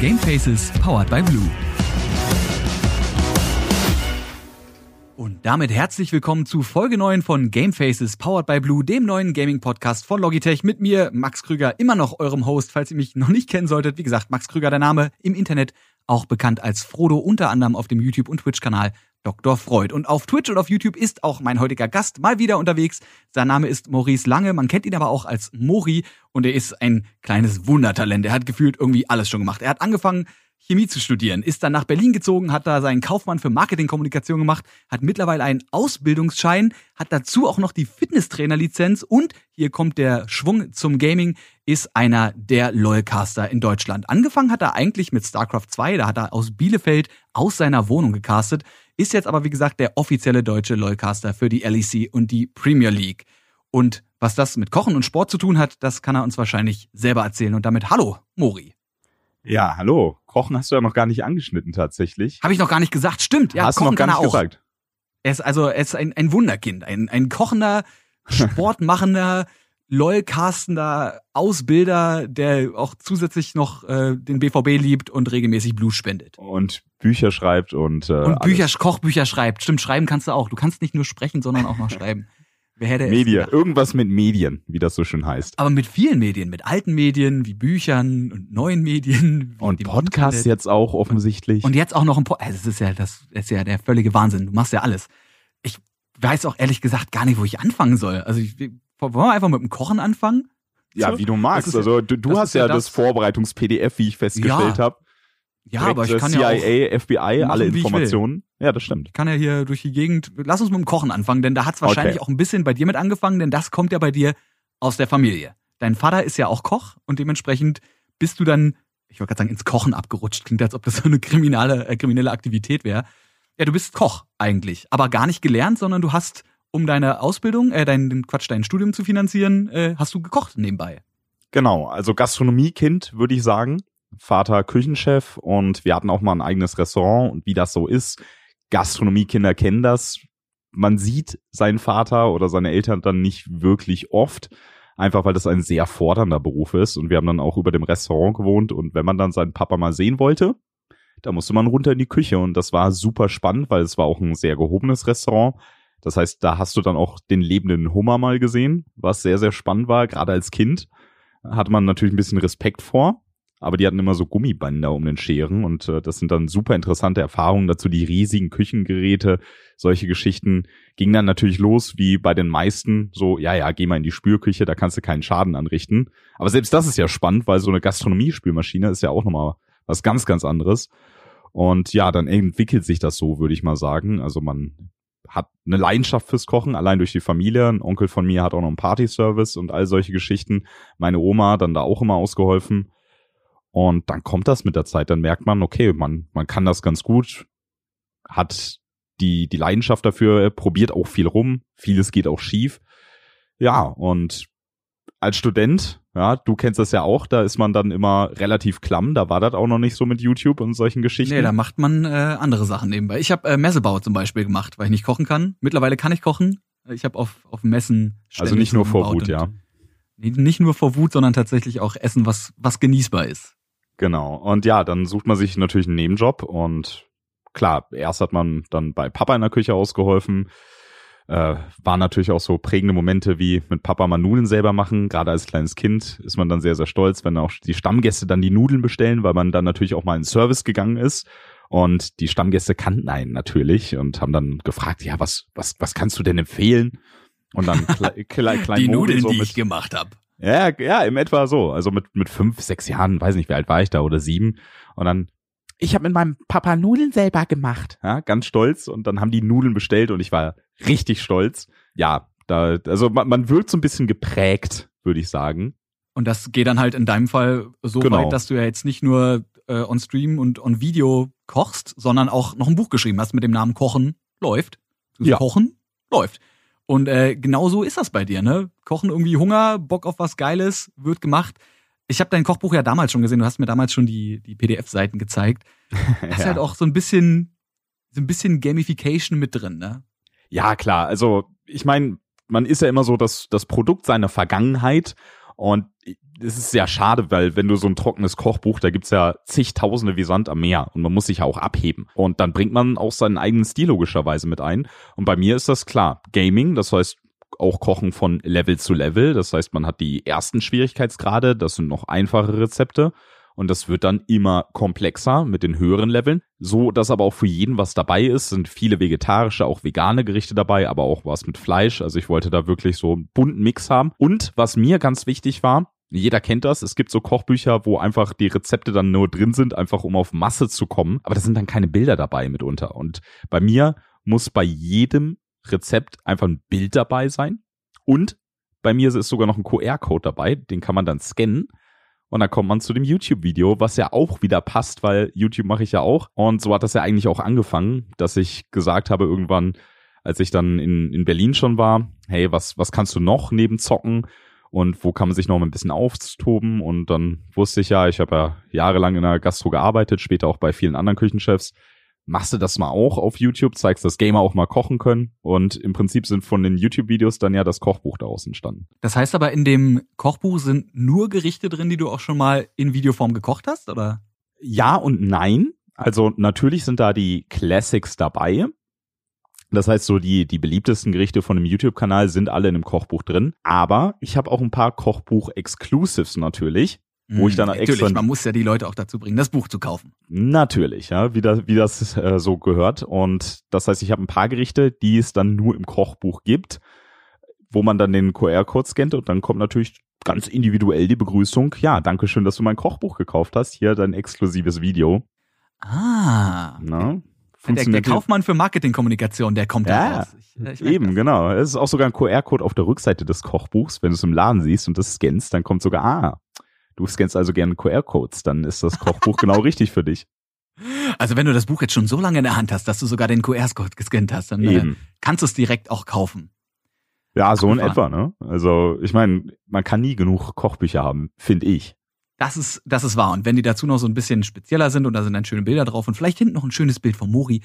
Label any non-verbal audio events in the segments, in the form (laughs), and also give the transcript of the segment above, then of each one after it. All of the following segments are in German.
Gamefaces powered by Blue. Und damit herzlich willkommen zu Folge 9 von Gamefaces powered by Blue, dem neuen Gaming Podcast von Logitech mit mir, Max Krüger, immer noch eurem Host, falls ihr mich noch nicht kennen solltet. Wie gesagt, Max Krüger, der Name im Internet, auch bekannt als Frodo, unter anderem auf dem YouTube und Twitch Kanal Dr. Freud. Und auf Twitch und auf YouTube ist auch mein heutiger Gast mal wieder unterwegs. Sein Name ist Maurice Lange. Man kennt ihn aber auch als Mori und er ist ein kleines Wundertalent. Er hat gefühlt irgendwie alles schon gemacht. Er hat angefangen, Chemie zu studieren, ist dann nach Berlin gezogen, hat da seinen Kaufmann für Marketingkommunikation gemacht, hat mittlerweile einen Ausbildungsschein, hat dazu auch noch die Fitnesstrainerlizenz und hier kommt der Schwung zum Gaming, ist einer der LOLcaster in Deutschland. Angefangen hat er eigentlich mit StarCraft 2, da hat er aus Bielefeld aus seiner Wohnung gecastet, ist jetzt aber wie gesagt der offizielle deutsche LOLcaster für die LEC und die Premier League. Und was das mit Kochen und Sport zu tun hat, das kann er uns wahrscheinlich selber erzählen. Und damit hallo, Mori. Ja, hallo. Kochen hast du ja noch gar nicht angeschnitten tatsächlich. Habe ich noch gar nicht gesagt. Stimmt. Ja, hast kochen du noch gar kann nicht auch. gesagt. Er ist also er ist ein, ein Wunderkind, ein, ein kochender, (laughs) sportmachender, LOL-castender Ausbilder, der auch zusätzlich noch äh, den BVB liebt und regelmäßig Blut spendet. Und Bücher schreibt und, äh, Und Bücher, alles. Kochbücher schreibt. Stimmt, schreiben kannst du auch. Du kannst nicht nur sprechen, sondern auch noch schreiben. Wer hätte es Medien. gedacht? Irgendwas mit Medien, wie das so schön heißt. Aber mit vielen Medien, mit alten Medien, wie Büchern und neuen Medien. Und Podcasts jetzt auch offensichtlich. Und jetzt auch noch ein Podcast. Das ist ja das, ist ja der völlige Wahnsinn. Du machst ja alles. Ich weiß auch ehrlich gesagt gar nicht, wo ich anfangen soll. Also ich, wollen wir einfach mit dem Kochen anfangen? ja, So? wie du magst. Also du, du hast ja das- das, Vorbereitungs-PDF, wie ich festgestellt Ja, habe. Ja, aber ich kann ja auch, CIA, FBI, machen, alle. Informationen. Ja, das stimmt. ich kann ja hier durch die Gegend. Lass uns mit dem Kochen anfangen, denn da hat's wahrscheinlich Okay. auch ein bisschen bei dir mit angefangen, denn das kommt ja bei dir aus der Familie. Dein Vater ist ja auch Koch und dementsprechend bist du dann, ich wollte gerade sagen, ins Kochen abgerutscht. Klingt, als ob das so eine kriminelle, äh, kriminelle Aktivität wäre. Ja, du bist Koch eigentlich, aber gar nicht gelernt, sondern du hast, um deine Ausbildung, äh, dein Quatsch, dein Studium zu finanzieren, äh, hast du gekocht nebenbei. Genau, also Gastronomiekind, würde ich sagen. Vater Küchenchef und wir hatten auch mal ein eigenes Restaurant und wie das so ist, Gastronomiekinder kennen das. Man sieht seinen Vater oder seine Eltern dann nicht wirklich oft, einfach weil das ein sehr fordernder Beruf ist und wir haben dann auch über dem Restaurant gewohnt und wenn man dann seinen Papa mal sehen wollte, da musste man runter in die Küche und das war super spannend, weil es war auch ein sehr gehobenes Restaurant. Das heißt, da hast du dann auch den lebenden Hummer mal gesehen, was sehr, sehr spannend war, gerade als Kind hatte man natürlich ein bisschen Respekt vor, aber die hatten immer so Gummibänder um den Scheren und äh, das sind dann super interessante Erfahrungen dazu, die riesigen Küchengeräte, solche Geschichten ging dann natürlich los, wie bei den meisten, so, ja, ja, geh mal in die Spülküche, da kannst du keinen Schaden anrichten. Aber selbst das ist ja spannend, weil so eine Gastronomiespülmaschine ist ja auch nochmal was ganz, ganz anderes. Und ja, dann entwickelt sich das so, würde ich mal sagen. Also man hat eine Leidenschaft fürs Kochen, allein durch die Familie. Ein Onkel von mir hat auch noch einen Partyservice und all solche Geschichten. Meine Oma hat dann da auch immer ausgeholfen. Und dann kommt das mit der Zeit. Dann merkt man, okay, man, man kann das ganz gut, hat die, die Leidenschaft dafür, probiert auch viel rum. Vieles geht auch schief. Ja, und als Student, ja, du kennst das ja auch, da ist man dann immer relativ klamm. Da war das auch noch nicht so mit YouTube und solchen Geschichten. Nee, da macht man äh, andere Sachen nebenbei. Ich habe äh, Messebau zum Beispiel gemacht, weil ich nicht kochen kann. Mittlerweile kann ich kochen. Ich habe auf, auf Messen also nicht nur vor Wut, ja. Nicht nur vor Wut, sondern tatsächlich auch Essen, was, was genießbar ist. Genau. Und ja, dann sucht man sich natürlich einen Nebenjob und klar, erst hat man dann bei Papa in der Küche ausgeholfen. Äh, waren natürlich auch so prägende Momente wie mit Papa mal Nudeln selber machen. Gerade als kleines Kind ist man dann sehr, sehr stolz, wenn auch die Stammgäste dann die Nudeln bestellen, weil man dann natürlich auch mal in Service gegangen ist. Und die Stammgäste kannten einen natürlich und haben dann gefragt, ja, was, was, was kannst du denn empfehlen? Und dann (laughs) klei- klei- klein die Nudeln, so die ich gemacht habe. Ja, ja, im etwa so. Also mit, mit fünf, sechs Jahren, weiß nicht, wie alt war ich da oder sieben. Und dann, ich habe mit meinem Papa Nudeln selber gemacht. Ja, ganz stolz. Und dann haben die Nudeln bestellt und ich war richtig stolz. Ja, da, also man, man wird so ein bisschen geprägt, würde ich sagen. Und das geht dann halt in deinem Fall so Genau. weit, dass du ja jetzt nicht nur äh, on Stream und on Video kochst, sondern auch noch ein Buch geschrieben hast mit dem Namen Kochen läuft. Ja. Kochen läuft. Und äh, genau so ist das bei dir, ne? Kochen irgendwie Hunger, Bock auf was Geiles, wird gemacht. Ich habe dein Kochbuch ja damals schon gesehen, du hast mir damals schon die, die PDF-Seiten gezeigt. (laughs) Da ist Ja. halt auch so ein bisschen, so ein bisschen Gamification mit drin, ne? Ja, klar. Also ich meine, man ist ja immer so das, das Produkt seiner Vergangenheit. Und es ist sehr schade, weil wenn du so ein trockenes Kochbuch, da gibt's ja zigtausende wie Sand am Meer und man muss sich ja auch abheben. Und dann bringt man auch seinen eigenen Stil logischerweise mit ein. Und bei mir ist das klar. Gaming, das heißt auch Kochen von Level zu Level. Das heißt, man hat die ersten Schwierigkeitsgrade, das sind noch einfache Rezepte. Und das wird dann immer komplexer mit den höheren Leveln. So, dass aber auch für jeden was dabei ist. Sind viele vegetarische, auch vegane Gerichte dabei, aber auch was mit Fleisch. Also ich wollte da wirklich so einen bunten Mix haben. Und was mir ganz wichtig war, jeder kennt das. Es gibt so Kochbücher, wo einfach die Rezepte dann nur drin sind, einfach um auf Masse zu kommen. Aber da sind dann keine Bilder dabei mitunter. Und bei mir muss bei jedem Rezept einfach ein Bild dabei sein. Und bei mir ist sogar noch ein QR-Code dabei. Den kann man dann scannen. Und dann kommt man zu dem YouTube-Video, was ja auch wieder passt, weil YouTube mache ich ja auch. Und so hat das ja eigentlich auch angefangen, dass ich gesagt habe irgendwann, als ich dann in, in Berlin schon war, hey, was, was kannst du noch neben Zocken? Und wo kann man sich noch mal ein bisschen auftoben? Und dann wusste ich ja, ich habe ja jahrelang in der Gastro gearbeitet, später auch bei vielen anderen Küchenchefs machst du das mal auch auf YouTube, zeigst, dass Gamer auch mal kochen können. Und im Prinzip sind von den YouTube-Videos dann ja das Kochbuch daraus entstanden. Das heißt aber, in dem Kochbuch sind nur Gerichte drin, die du auch schon mal in Videoform gekocht hast, oder? Ja und nein. Also natürlich sind da die Classics dabei. Das heißt, so die, die beliebtesten Gerichte von dem YouTube-Kanal sind alle in dem Kochbuch drin. Aber ich habe auch ein paar Kochbuch-Exclusives natürlich wo ich dann Natürlich, extra man muss ja die Leute auch dazu bringen, das Buch zu kaufen. Natürlich, ja, wie das, wie das äh, so gehört. Und das heißt, ich habe ein paar Gerichte, die es dann nur im Kochbuch gibt, wo man dann den QR-Code scannt und dann kommt natürlich ganz individuell die Begrüßung. Ja, danke schön, dass du mein Kochbuch gekauft hast. Hier dein exklusives Video. Ah. Na, der, der Kaufmann für Marketingkommunikation, der kommt ja, da raus. Ich, ich eben, das. genau. Es ist auch sogar ein QR-Code auf der Rückseite des Kochbuchs. Wenn du es im Laden siehst und das scannst, dann kommt sogar, ah, Du scannst also gerne QR-Codes, dann ist das Kochbuch (laughs) genau richtig für dich. Also wenn du das Buch jetzt schon so lange in der Hand hast, dass du sogar den QR-Code gescannt hast, dann äh, kannst du es direkt auch kaufen. Ja, so in etwa, ne? Also ich meine, man kann nie genug Kochbücher haben, finde ich. Das ist, das ist wahr. Und wenn die dazu noch so ein bisschen spezieller sind und da sind dann schöne Bilder drauf und vielleicht hinten noch ein schönes Bild von Mori,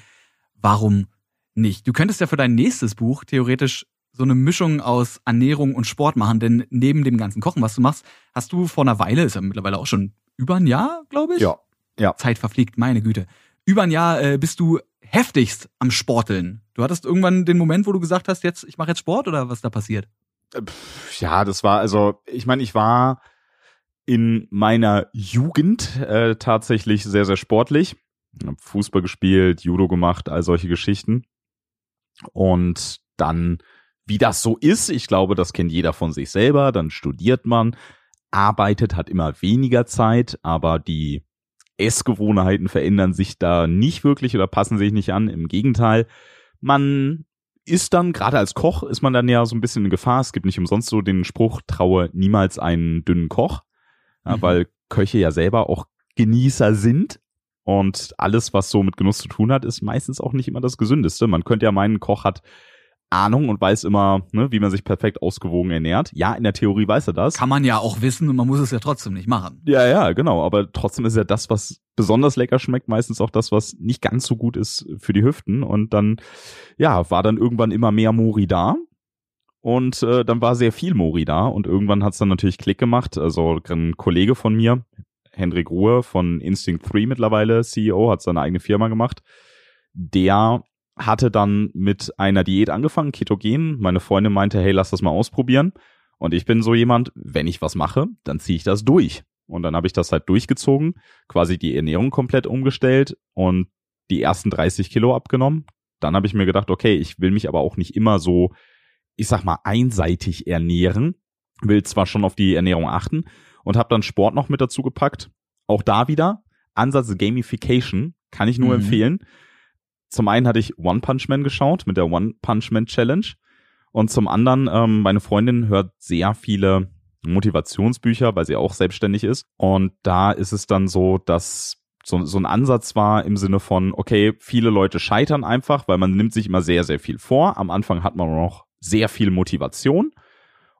warum nicht? Du könntest ja für dein nächstes Buch theoretisch so eine Mischung aus Ernährung und Sport machen, denn neben dem ganzen Kochen, was du machst, hast du vor einer Weile, ist ja mittlerweile auch schon über ein Jahr, glaube ich. Ja. Ja. Zeit verfliegt, meine Güte. Über ein Jahr äh, bist du heftigst am Sporteln. Du hattest irgendwann den Moment, wo du gesagt hast, jetzt ich mache jetzt Sport oder was da passiert? Äh, ja, das war also, ich meine, ich war in meiner Jugend äh, tatsächlich sehr sehr sportlich, hab Fußball gespielt, Judo gemacht, all solche Geschichten. Und dann wie das so ist, ich glaube, das kennt jeder von sich selber, dann studiert man, arbeitet, hat immer weniger Zeit, aber die Essgewohnheiten verändern sich da nicht wirklich oder passen sich nicht an. Im Gegenteil, man ist dann, gerade als Koch, ist man dann ja so ein bisschen in Gefahr. Es gibt nicht umsonst so den Spruch, traue niemals einen dünnen Koch, ja, mhm. weil Köche ja selber auch Genießer sind. Und alles, was so mit Genuss zu tun hat, ist meistens auch nicht immer das Gesündeste. Man könnte ja meinen, Koch hat Ahnung und weiß immer, ne, wie man sich perfekt ausgewogen ernährt. Ja, in der Theorie weiß er das. Kann man ja auch wissen und man muss es ja trotzdem nicht machen. Ja, ja, genau. Aber trotzdem ist ja das, was besonders lecker schmeckt, meistens auch das, was nicht ganz so gut ist für die Hüften. Und dann, ja, war dann irgendwann immer mehr Mori da. Und äh, dann war sehr viel Mori da und irgendwann hat's dann natürlich Klick gemacht. Also ein Kollege von mir, Hendrik Ruhe von Instinct 3 mittlerweile, CEO, hat seine eigene Firma gemacht. Der hatte dann mit einer Diät angefangen, Ketogen. Meine Freundin meinte, hey, lass das mal ausprobieren. Und ich bin so jemand, wenn ich was mache, dann ziehe ich das durch. Und dann habe ich das halt durchgezogen, quasi die Ernährung komplett umgestellt und die ersten 30 Kilo abgenommen. Dann habe ich mir gedacht, okay, ich will mich aber auch nicht immer so, ich sag mal, einseitig ernähren. Will zwar schon auf die Ernährung achten und habe dann Sport noch mit dazu gepackt. Auch da wieder Ansatz Gamification kann ich nur mhm. empfehlen zum einen hatte ich One Punch Man geschaut mit der One Punch Man Challenge. Und zum anderen, ähm, meine Freundin hört sehr viele Motivationsbücher, weil sie auch selbstständig ist. Und da ist es dann so, dass so, so ein Ansatz war im Sinne von, okay, viele Leute scheitern einfach, weil man nimmt sich immer sehr, sehr viel vor. Am Anfang hat man noch sehr viel Motivation.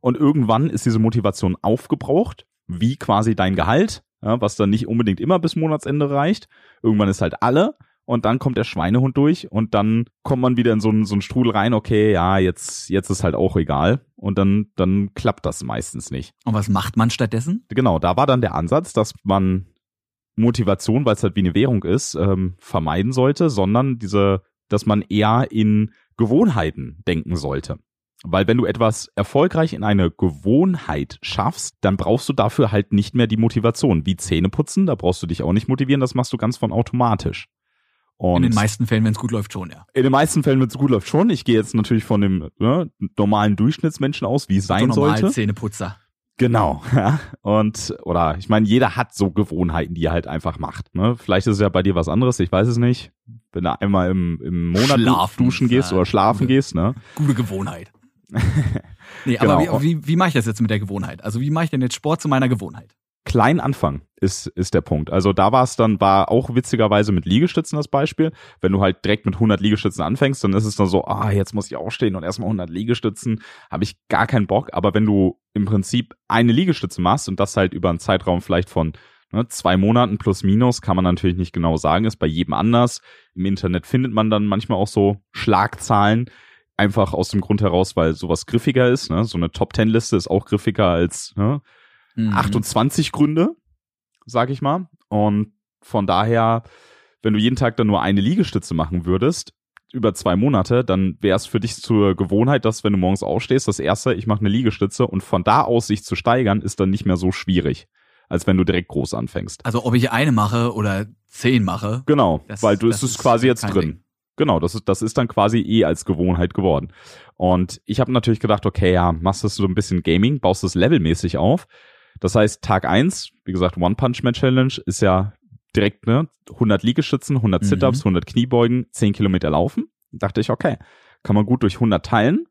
Und irgendwann ist diese Motivation aufgebraucht, wie quasi dein Gehalt, ja, was dann nicht unbedingt immer bis Monatsende reicht. Irgendwann ist halt alle und dann kommt der Schweinehund durch und dann kommt man wieder in so einen, so einen Strudel rein, okay, ja, jetzt, jetzt ist halt auch egal und dann, dann klappt das meistens nicht. Und was macht man stattdessen? Genau, da war dann der Ansatz, dass man Motivation, weil es halt wie eine Währung ist, ähm, vermeiden sollte, sondern diese, dass man eher in Gewohnheiten denken sollte. Weil wenn du etwas erfolgreich in eine Gewohnheit schaffst, dann brauchst du dafür halt nicht mehr die Motivation. Wie Zähne putzen, da brauchst du dich auch nicht motivieren, das machst du ganz von automatisch. Und in den meisten Fällen, wenn es gut läuft, schon, ja. In den meisten Fällen, wenn es gut läuft, schon. Ich gehe jetzt natürlich von dem ne, normalen Durchschnittsmenschen aus, wie es sein so normal sollte. Zähneputzer. Genau, (laughs) ja. Und, oder ich meine, jeder hat so Gewohnheiten, die er halt einfach macht. Ne? Vielleicht ist es ja bei dir was anderes, ich weiß es nicht. Wenn du einmal im, im Monat Schlafen, duschen gehst ja, oder schlafen gute- gehst, ne? Gute Gewohnheit. Nee, Genau. aber wie, wie, wie mache ich das jetzt mit der Gewohnheit? Also wie mache ich denn jetzt Sport zu meiner Gewohnheit? Klein Anfang ist, ist der Punkt. Also da war es dann, war auch witzigerweise mit Liegestützen das Beispiel. Wenn du halt direkt mit 100 Liegestützen anfängst, dann ist es dann so, ah, jetzt muss ich aufstehen und erstmal 100 Liegestützen, habe ich gar keinen Bock. Aber wenn du im Prinzip eine Liegestütze machst und das halt über einen Zeitraum vielleicht von ne, zwei Monaten plus minus, kann man natürlich nicht genau sagen, ist bei jedem anders. Im Internet findet man dann manchmal auch so Schlagzahlen, einfach aus dem Grund heraus, weil sowas griffiger ist. Ne? So eine Top-10-Liste ist auch griffiger als ne, Mhm. 28 Gründe, sag ich mal. Und von daher, wenn du jeden Tag dann nur eine Liegestütze machen würdest, über zwei Monate, dann wäre es für dich zur Gewohnheit, dass wenn du morgens aufstehst, das erste, ich mache eine Liegestütze und von da aus sich zu steigern, ist dann nicht mehr so schwierig, als wenn du direkt groß anfängst. Also ob ich eine mache oder zehn mache. Genau, weil du es ist ist quasi jetzt drin. Ding. Genau, das ist, das ist dann quasi eh als Gewohnheit geworden. Und ich habe natürlich gedacht, okay, ja, machst du so ein bisschen Gaming, baust das levelmäßig auf. Das heißt, Tag eins, wie gesagt, One-Punch-Man-Challenge ist ja direkt, ne, 100 Liegestützen, 100 Mhm. Sit-Ups, 100 Kniebeugen, 10 Kilometer laufen. Dachte ich, okay, kann man gut durch 100 teilen.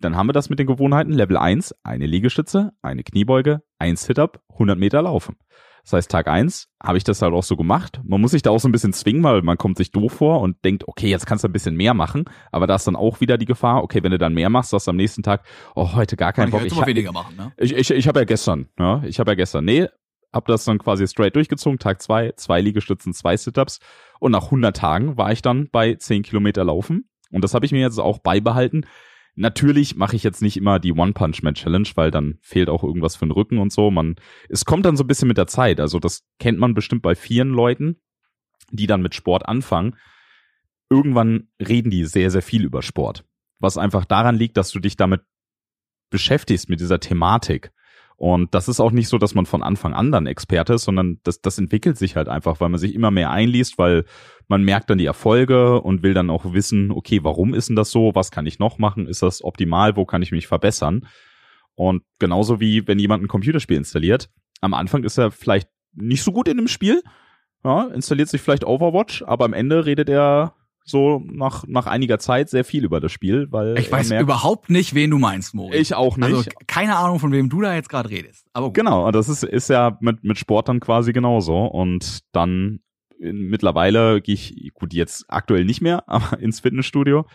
Dann haben wir das mit den Gewohnheiten. Level 1, eine Liegestütze, eine Kniebeuge, ein Sit-Up, 100 Meter laufen. Das heißt, Tag eins habe ich das halt auch so gemacht. Man muss sich da auch so ein bisschen zwingen, weil man kommt sich doof vor und denkt, okay, jetzt kannst du ein bisschen mehr machen. Aber da ist dann auch wieder die Gefahr, okay, wenn du dann mehr machst, sagst du am nächsten Tag, oh, heute gar keinen Kann ich Bock. Ich, ha- weniger machen, ne? ich, ich, ich habe ja gestern, ja, ich habe ja gestern, nee, hab das dann quasi straight durchgezogen, Tag zwei, zwei Liegestützen, zwei Sit-Ups und nach 100 Tagen war ich dann bei 10 Kilometer laufen und das habe ich mir jetzt auch beibehalten. Natürlich mache ich jetzt nicht immer die One-Punch-Man-Challenge, weil dann fehlt auch irgendwas für den Rücken und so. Man, es kommt dann so ein bisschen mit der Zeit. Also das kennt man bestimmt bei vielen Leuten, die dann mit Sport anfangen. Irgendwann reden die sehr, sehr viel über Sport. Was einfach daran liegt, dass du dich damit beschäftigst mit dieser Thematik. Und das ist auch nicht so, dass man von Anfang an dann Experte ist, sondern das, das entwickelt sich halt einfach, weil man sich immer mehr einliest, weil man merkt dann die Erfolge und will dann auch wissen, okay, warum ist denn das so? Was kann ich noch machen? Ist das optimal? Wo kann ich mich verbessern? Und genauso wie wenn jemand ein Computerspiel installiert, am Anfang ist er vielleicht nicht so gut in dem Spiel, ja, installiert sich vielleicht Overwatch, aber am Ende redet er so nach, nach einiger Zeit sehr viel über das Spiel, weil Ich weiß merkt, überhaupt nicht, wen du meinst, Moritz. ich auch nicht. Also keine Ahnung, von wem du da jetzt gerade redest. Aber gut. Genau, und das ist, ist ja mit, mit Sport dann quasi genauso. Und dann in, mittlerweile gehe ich, gut, jetzt aktuell nicht mehr, (laughs) aber ins Fitnessstudio.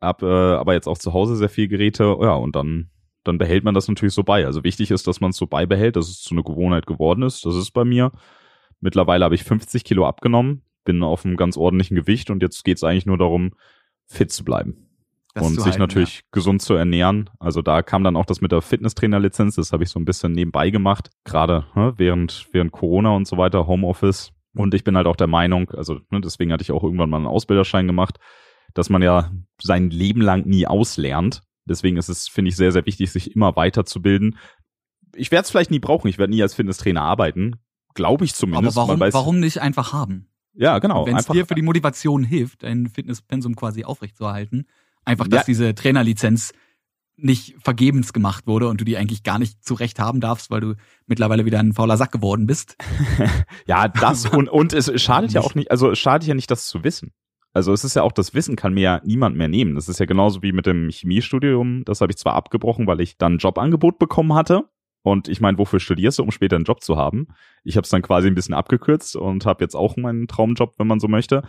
Hab äh, aber jetzt auch zu Hause sehr viel Geräte, ja, und dann, dann behält man das natürlich so bei. Also wichtig ist, dass man es so beibehält, dass es zu einer Gewohnheit geworden ist. Das ist bei mir. Mittlerweile habe ich 50 Kilo abgenommen, bin auf einem ganz ordentlichen Gewicht und jetzt geht es eigentlich nur darum, fit zu bleiben Das und zu sich halten, natürlich gesund zu ernähren. Also da kam dann auch das mit der Fitnesstrainerlizenz, das habe ich so ein bisschen nebenbei gemacht, gerade ne, während, während Corona und so weiter, Homeoffice. Und ich bin halt auch der Meinung, also ne, deswegen hatte ich auch irgendwann mal einen Ausbilderschein gemacht, dass man ja sein Leben lang nie auslernt. Deswegen ist es, finde ich, sehr, sehr wichtig, sich immer weiterzubilden. Ich werde es vielleicht nie brauchen, ich werde nie als Fitnesstrainer arbeiten, glaube ich Ja. zumindest. Aber warum, warum nicht einfach haben? Ja, genau. Wenn es dir für die Motivation hilft, dein Fitnesspensum quasi aufrechtzuerhalten, einfach, dass Ja. diese Trainerlizenz nicht vergebens gemacht wurde und du die eigentlich gar nicht zurecht haben darfst, weil du mittlerweile wieder ein fauler Sack geworden bist. (laughs) Ja, das und, und es schadet ja auch nicht, also es schadet ja nicht, das zu wissen. Also es ist ja auch, das Wissen kann mir ja niemand mehr nehmen. Das ist ja genauso wie mit dem Chemiestudium. Das habe ich zwar abgebrochen, weil ich dann ein Jobangebot bekommen hatte. Und ich meine, wofür studierst du, um später einen Job zu haben? Ich habe es dann quasi ein bisschen abgekürzt und habe jetzt auch meinen Traumjob, wenn man so möchte.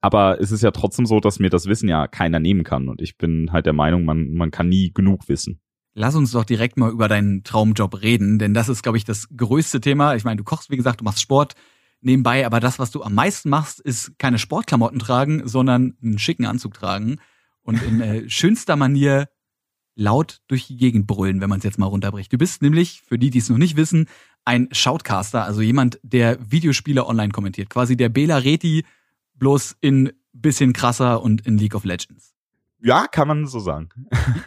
Aber es ist ja trotzdem so, dass mir das Wissen ja keiner nehmen kann. Und ich bin halt der Meinung, man, man kann nie genug wissen. Lass uns doch direkt mal über deinen Traumjob reden, denn das ist, glaube ich, das größte Thema. Ich meine, du kochst, wie gesagt, du machst Sport. nebenbei, aber das, was du am meisten machst, ist keine Sportklamotten tragen, sondern einen schicken Anzug tragen und in äh, schönster Manier laut durch die Gegend brüllen, wenn man es jetzt mal runterbricht. Du bist nämlich, für die, die es noch nicht wissen, ein Shoutcaster, also jemand, der Videospiele online kommentiert. Quasi der Bela Reti, bloß in bisschen krasser und in League of Legends. Ja, kann man so sagen.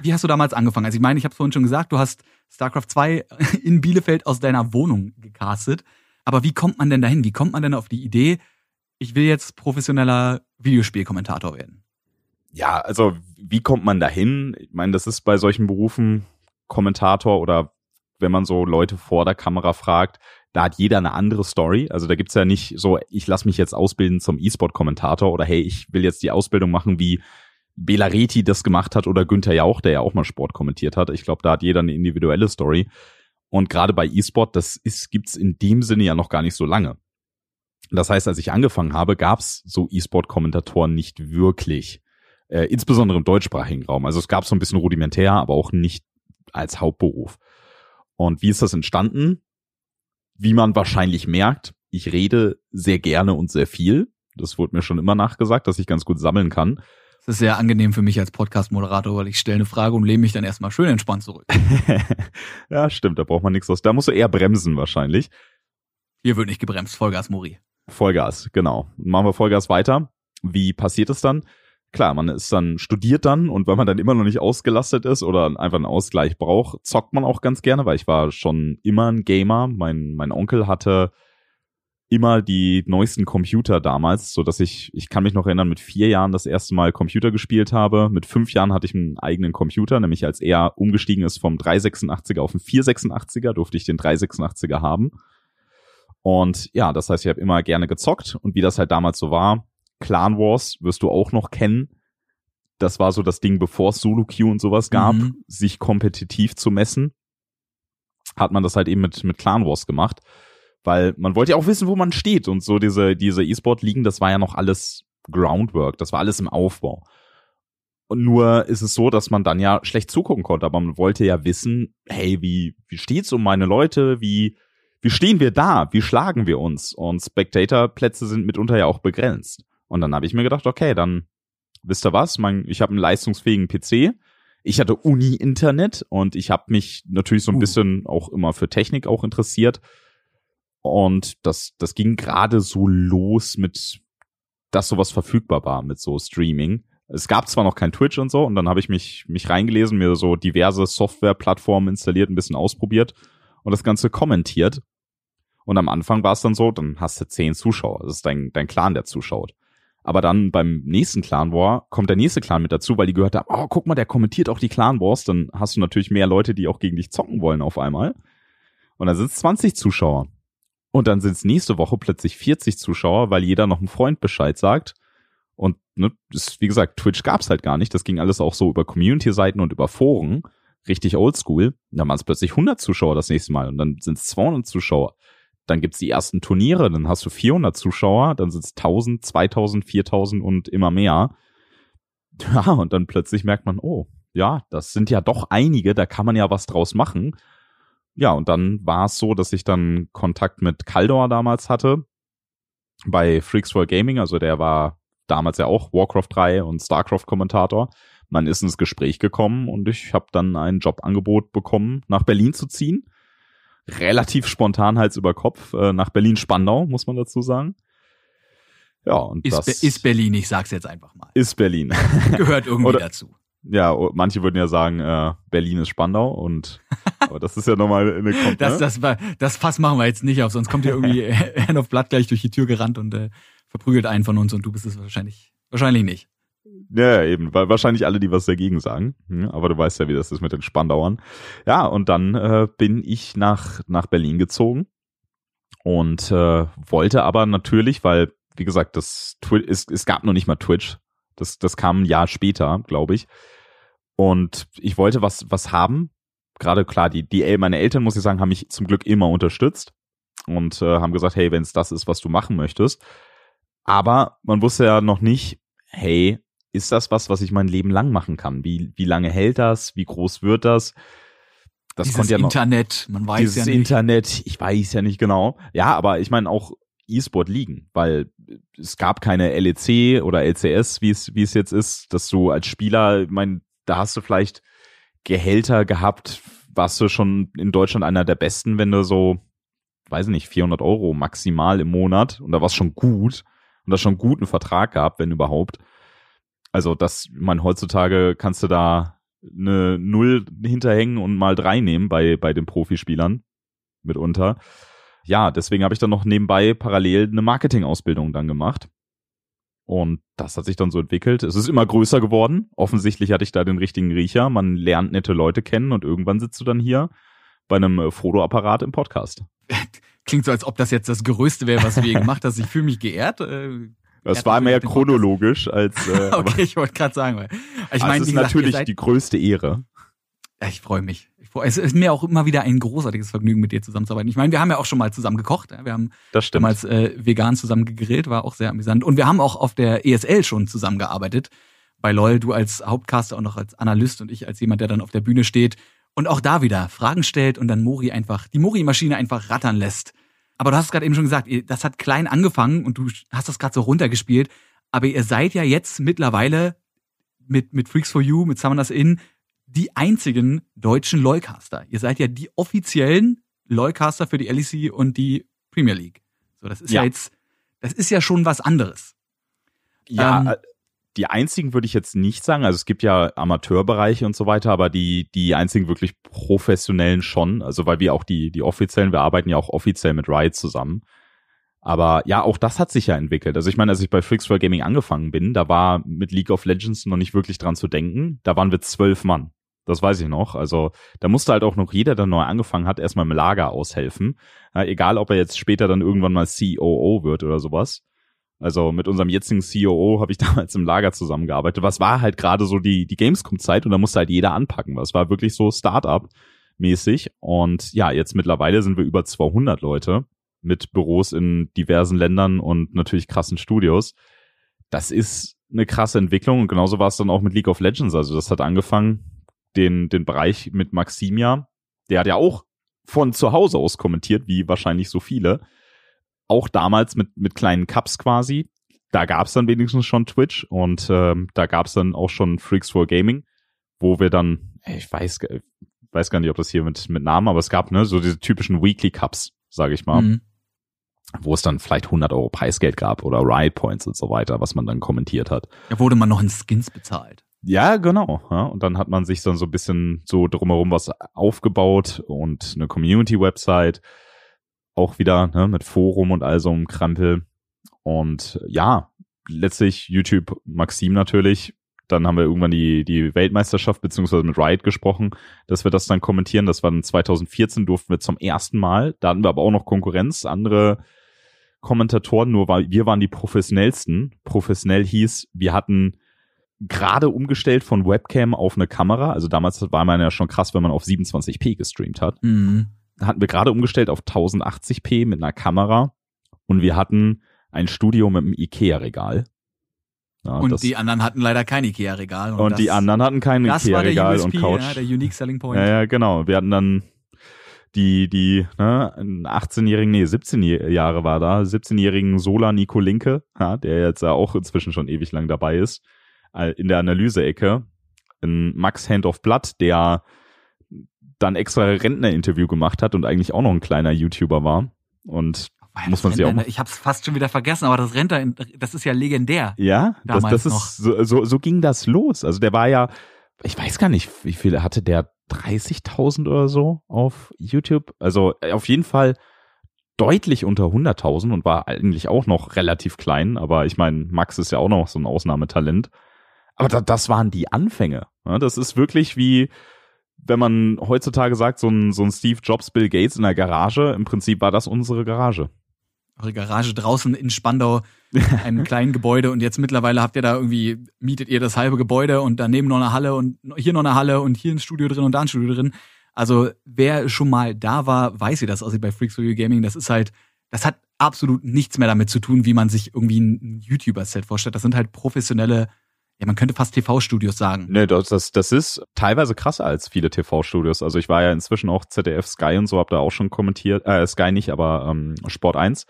Wie, hast du damals angefangen? Also ich meine, ich habe vorhin schon gesagt, du hast StarCraft 2 (laughs) in Bielefeld aus deiner Wohnung gecastet. Aber wie kommt man denn dahin? Wie kommt man denn auf die Idee, ich will jetzt professioneller Videospielkommentator werden? Ja, also wie kommt man dahin? Ich meine, das ist bei solchen Berufen Kommentator oder wenn man so Leute vor der Kamera fragt, da hat jeder eine andere Story. Also da gibt's ja nicht so, ich lasse mich jetzt ausbilden zum E-Sport-Kommentator oder hey, ich will jetzt die Ausbildung machen, wie Bela Reti das gemacht hat oder Günther Jauch, der ja auch mal Sport kommentiert hat. Ich glaube, da hat jeder eine individuelle Story. Und gerade bei E-Sport, das ist, gibt's in dem Sinne ja noch gar nicht so lange. Das heißt, als ich angefangen habe, gab's so E-Sport-Kommentatoren nicht wirklich. Äh, insbesondere im deutschsprachigen Raum. Also es gab so ein bisschen rudimentär, aber auch nicht als Hauptberuf. Und wie ist das entstanden? Wie man wahrscheinlich merkt, ich rede sehr gerne und sehr viel. Das wurde mir schon immer nachgesagt, dass ich ganz gut sammeln kann. Das ist sehr angenehm für mich als Podcast-Moderator, weil ich stelle eine Frage und lehne mich dann erstmal schön entspannt zurück. (laughs) ja, stimmt, da braucht man nichts aus. Da musst du eher bremsen wahrscheinlich. Hier wird nicht gebremst, Vollgas, Mori. Vollgas, genau. Machen wir Vollgas weiter. Wie passiert es dann? Klar, man ist dann, studiert dann und wenn man dann immer noch nicht ausgelastet ist oder einfach einen Ausgleich braucht, zockt man auch ganz gerne, weil ich war schon immer ein Gamer. Mein, mein Onkel hatte immer die neuesten Computer damals, so dass ich, ich kann mich noch erinnern, mit vier Jahren das erste Mal Computer gespielt habe. Mit fünf Jahren hatte ich einen eigenen Computer, nämlich als er umgestiegen ist vom 386er auf den 486er, durfte ich den 386er haben. Und ja, das heißt, ich habe immer gerne gezockt und wie das halt damals so war, Clan Wars wirst du auch noch kennen. Das war so das Ding, bevor es Solo Queue und sowas gab, mhm. sich kompetitiv zu messen. Hat man das halt eben mit, mit Clan Wars gemacht weil man wollte ja auch wissen, wo man steht und so diese diese E-Sport-Ligen, das war ja noch alles Groundwork, das war alles im Aufbau. Und nur ist es so, dass man dann ja schlecht zugucken konnte, aber man wollte ja wissen, hey, wie wie steht's um meine Leute, wie wie stehen wir da, wie schlagen wir uns? Und Spectator-Plätze sind mitunter ja auch begrenzt. Und dann habe ich mir gedacht, okay, dann wisst ihr was, mein, ich habe einen leistungsfähigen PC, ich hatte Uni-Internet und ich habe mich natürlich so ein uh. bisschen auch immer für Technik auch interessiert und das, das ging gerade so los mit, dass sowas verfügbar war mit so Streaming. Es gab zwar noch kein Twitch und so, und dann habe ich mich, mich reingelesen, mir so diverse Software-Plattformen installiert, ein bisschen ausprobiert und das Ganze kommentiert. Und am Anfang war es dann so, dann hast du zehn Zuschauer. Das ist dein, dein Clan, der zuschaut. Aber dann beim nächsten Clan War kommt der nächste Clan mit dazu, weil die gehört haben, oh, guck mal, der kommentiert auch die Clan Wars. Dann hast du natürlich mehr Leute, die auch gegen dich zocken wollen auf einmal. Und dann sind es 20 Zuschauer. Und dann sind es nächste Woche plötzlich 40 Zuschauer, weil jeder noch einem Freund Bescheid sagt. Und ne, das, wie gesagt, Twitch gab's halt gar nicht. Das ging alles auch so über Community-Seiten und über Foren. Richtig oldschool. Dann waren es plötzlich 100 Zuschauer das nächste Mal. Und dann sind es 200 Zuschauer. Dann gibt's die ersten Turniere. Dann hast du 400 Zuschauer. Dann sind es 1000, 2000, 4000 und immer mehr. Ja, und dann plötzlich merkt man, oh, ja, das sind ja doch einige. Da kann man ja was draus machen ja, und dann war es so, dass ich dann Kontakt mit Kaldor damals hatte bei Freaks for Gaming. Also der war damals ja auch Warcraft 3 und StarCraft Kommentator. Man ist ins Gespräch gekommen und ich habe dann ein Jobangebot bekommen, nach Berlin zu ziehen. Relativ spontan Hals über Kopf, äh, nach Berlin-Spandau, muss man dazu sagen. Ja, und ist, das Be ist Berlin, ich sag's jetzt einfach mal. Ist Berlin. (laughs) Gehört irgendwie Oder, dazu ja, manche würden ja sagen, äh, Berlin ist Spandau und (laughs) aber das ist ja nochmal eine Kom das, das, war, das Fass machen wir jetzt nicht auf, sonst kommt ja irgendwie (laughs) Herrn auf Blatt gleich durch die Tür gerannt und äh, verprügelt einen von uns und du bist es wahrscheinlich wahrscheinlich nicht. Ja, eben, weil wahrscheinlich alle, die was dagegen sagen. Hm, aber du weißt ja, wie das ist mit den Spandauern. Ja, und dann äh, bin ich nach, nach Berlin gezogen und äh, wollte aber natürlich, weil, wie gesagt, das es, es gab noch nicht mal Twitch. Das, das kam ein Jahr später, glaube ich. Und ich wollte was, was haben. Gerade klar, die, die, meine Eltern, muss ich sagen, haben mich zum Glück immer unterstützt und äh, haben gesagt, hey, wenn es das ist, was du machen möchtest. Aber man wusste ja noch nicht, hey, ist das was, was ich mein Leben lang machen kann? Wie, wie lange hält das? Wie groß wird das? Das dieses konnte ja noch, Internet, man weiß ja nicht. Internet, ich weiß ja nicht genau. Ja, aber ich meine auch, E-Sport liegen, weil es gab keine LEC oder LCS, wie es wie es jetzt ist, dass du als Spieler, ich meine, da hast du vielleicht Gehälter gehabt, warst du schon in Deutschland einer der besten, wenn du so, weiß nicht, 400 Euro maximal im Monat und da war es schon gut und da schon einen guten Vertrag gehabt, wenn überhaupt. Also das, man heutzutage kannst du da eine Null hinterhängen und mal drei nehmen bei bei den Profispielern mitunter ja, deswegen habe ich dann noch nebenbei parallel eine Marketingausbildung dann gemacht. Und das hat sich dann so entwickelt. Es ist immer größer geworden. Offensichtlich hatte ich da den richtigen Riecher. Man lernt nette Leute kennen und irgendwann sitzt du dann hier bei einem äh, Fotoapparat im Podcast. (laughs) Klingt so, als ob das jetzt das Größte wäre, was je gemacht hast. Ich fühle mich geehrt. Das war mehr chronologisch als. Äh, (laughs) okay, ich wollte gerade sagen. Weil ich also meine, es ist gesagt, natürlich die größte Ehre. Ich freue mich. Es ist mir auch immer wieder ein großartiges Vergnügen, mit dir zusammenzuarbeiten. Ich meine, wir haben ja auch schon mal zusammen gekocht. Wir haben das damals äh, vegan zusammen gegrillt, war auch sehr amüsant. Und wir haben auch auf der ESL schon zusammengearbeitet. Bei LOL, du als Hauptcaster und noch als Analyst und ich als jemand, der dann auf der Bühne steht und auch da wieder Fragen stellt und dann Mori einfach, die Mori-Maschine einfach rattern lässt. Aber du hast gerade eben schon gesagt, das hat klein angefangen und du hast das gerade so runtergespielt. Aber ihr seid ja jetzt mittlerweile mit, mit Freaks for You, mit Summoners Inn, die einzigen deutschen LoLcaster. Ihr seid ja die offiziellen LoLcaster für die LEC und die Premier League. So, das ist ja, ja jetzt, das ist ja schon was anderes. Ja, ähm, äh, die einzigen würde ich jetzt nicht sagen. Also es gibt ja Amateurbereiche und so weiter, aber die, die einzigen wirklich professionellen schon. Also weil wir auch die, die offiziellen, wir arbeiten ja auch offiziell mit Riot zusammen. Aber ja, auch das hat sich ja entwickelt. Also ich meine, als ich bei Freaks for Gaming angefangen bin, da war mit League of Legends noch nicht wirklich dran zu denken. Da waren wir zwölf Mann. Das weiß ich noch. Also da musste halt auch noch jeder, der neu angefangen hat, erstmal im Lager aushelfen. Ja, egal, ob er jetzt später dann irgendwann mal COO wird oder sowas. Also mit unserem jetzigen COO habe ich (laughs) damals im Lager zusammengearbeitet. Was war halt gerade so die, die Gamescom-Zeit und da musste halt jeder anpacken. Das war wirklich so Start-up-mäßig. Und ja, jetzt mittlerweile sind wir über 200 Leute mit Büros in diversen Ländern und natürlich krassen Studios. Das ist eine krasse Entwicklung und genauso war es dann auch mit League of Legends. Also das hat angefangen den, den Bereich mit Maximia. Der hat ja auch von zu Hause aus kommentiert, wie wahrscheinlich so viele. Auch damals mit, mit kleinen Cups quasi. Da gab's dann wenigstens schon Twitch und ähm, da gab's dann auch schon Freaks for Gaming, wo wir dann, ich weiß, weiß gar nicht, ob das hier mit, mit Namen, aber es gab ne so diese typischen Weekly Cups, sage ich mal. Mhm wo es dann vielleicht 100 Euro Preisgeld gab oder Ride Points und so weiter, was man dann kommentiert hat. Da wurde man noch in Skins bezahlt. Ja, genau. Ja, und dann hat man sich dann so ein bisschen so drumherum was aufgebaut und eine Community-Website. Auch wieder ne, mit Forum und all so einem Krampel. Und ja, letztlich YouTube Maxim natürlich. Dann haben wir irgendwann die, die Weltmeisterschaft beziehungsweise mit Riot gesprochen, dass wir das dann kommentieren. Das war dann 2014, durften wir zum ersten Mal. Da hatten wir aber auch noch Konkurrenz, andere Kommentatoren, nur weil wir waren die professionellsten. Professionell hieß, wir hatten gerade umgestellt von Webcam auf eine Kamera. Also damals war man ja schon krass, wenn man auf 27p gestreamt hat. Mhm. Hatten wir gerade umgestellt auf 1080p mit einer Kamera und wir hatten ein Studio mit einem Ikea-Regal. Ja, und die anderen hatten leider kein Ikea-Regal. Und, und die anderen hatten kein Ikea-Regal und Couch. Ja, der Unique Selling Point. Ja, ja, genau. Wir hatten dann die, die, ne, 18-jährigen, nee, 17 Jahre war da, 17-jährigen Sola Nico Linke, ja, der jetzt ja auch inzwischen schon ewig lang dabei ist in der Analyse-Ecke ein Max Hand of Blood, der dann extra Rentner-Interview gemacht hat und eigentlich auch noch ein kleiner YouTuber war. Und Weil muss man sich auch ich hab's fast schon wieder vergessen, aber das Rentner, das ist ja legendär. Ja, das, das ist so, so, so ging das los. Also der war ja, ich weiß gar nicht, wie viele hatte der 30.000 oder so auf YouTube. Also äh, auf jeden Fall deutlich unter 100.000 und war eigentlich auch noch relativ klein. Aber ich meine, Max ist ja auch noch so ein Ausnahmetalent. Aber da, das waren die Anfänge. Das ist wirklich wie, wenn man heutzutage sagt, so ein, so ein Steve Jobs, Bill Gates in der Garage. Im Prinzip war das unsere Garage. Eure Garage draußen in Spandau, einem (laughs) kleinen Gebäude und jetzt mittlerweile habt ihr da irgendwie, mietet ihr das halbe Gebäude und daneben noch eine Halle und hier noch eine Halle und hier ein Studio drin und da ein Studio drin. Also wer schon mal da war, weiß ihr das. Also bei Freaks You Gaming, das ist halt, das hat absolut nichts mehr damit zu tun, wie man sich irgendwie ein YouTuber-Set vorstellt. Das sind halt professionelle ja, man könnte fast TV-Studios sagen. Nee, das, das, das ist teilweise krasser als viele TV-Studios. Also ich war ja inzwischen auch ZDF, Sky und so, hab da auch schon kommentiert, äh, Sky nicht, aber ähm, Sport 1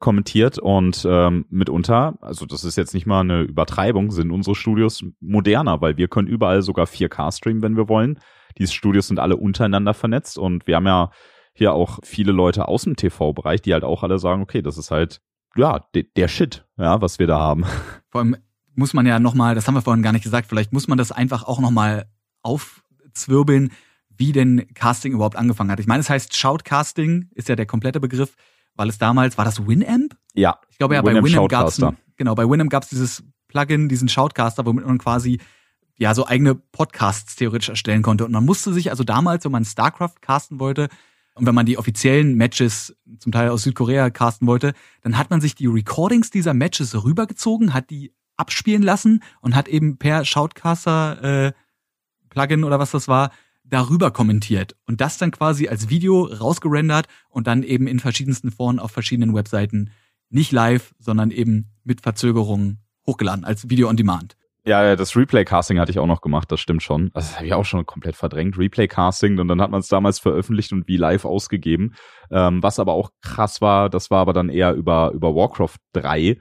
kommentiert und ähm, mitunter, also das ist jetzt nicht mal eine Übertreibung, sind unsere Studios moderner, weil wir können überall sogar 4K streamen, wenn wir wollen. Die Studios sind alle untereinander vernetzt und wir haben ja hier auch viele Leute aus dem TV-Bereich, die halt auch alle sagen, okay, das ist halt ja de der Shit, ja, was wir da haben. Vor allem muss man ja nochmal, das haben wir vorhin gar nicht gesagt, vielleicht muss man das einfach auch nochmal aufzwirbeln, wie denn Casting überhaupt angefangen hat. Ich meine, es heißt Shoutcasting, ist ja der komplette Begriff, weil es damals, war das Winamp? Ja. Ich glaube ja, bei Winamp gab es genau, bei Winamp gab es dieses Plugin, diesen Shoutcaster, womit man quasi ja so eigene Podcasts theoretisch erstellen konnte. Und man musste sich also damals, wenn man StarCraft casten wollte, und wenn man die offiziellen Matches zum Teil aus Südkorea casten wollte, dann hat man sich die Recordings dieser Matches rübergezogen, hat die abspielen lassen und hat eben per Shoutcaster äh, oder was das war, darüber kommentiert und das dann quasi als Video rausgerendert und dann eben in verschiedensten Foren auf verschiedenen Webseiten nicht live, sondern eben mit Verzögerung hochgeladen als Video on Demand. Ja, das Replay-Casting hatte ich auch noch gemacht, das stimmt schon. Das habe ich auch schon komplett verdrängt. Replay-Casting und dann hat man es damals veröffentlicht und wie live ausgegeben. Ähm, was aber auch krass war, das war aber dann eher über, über Warcraft 3.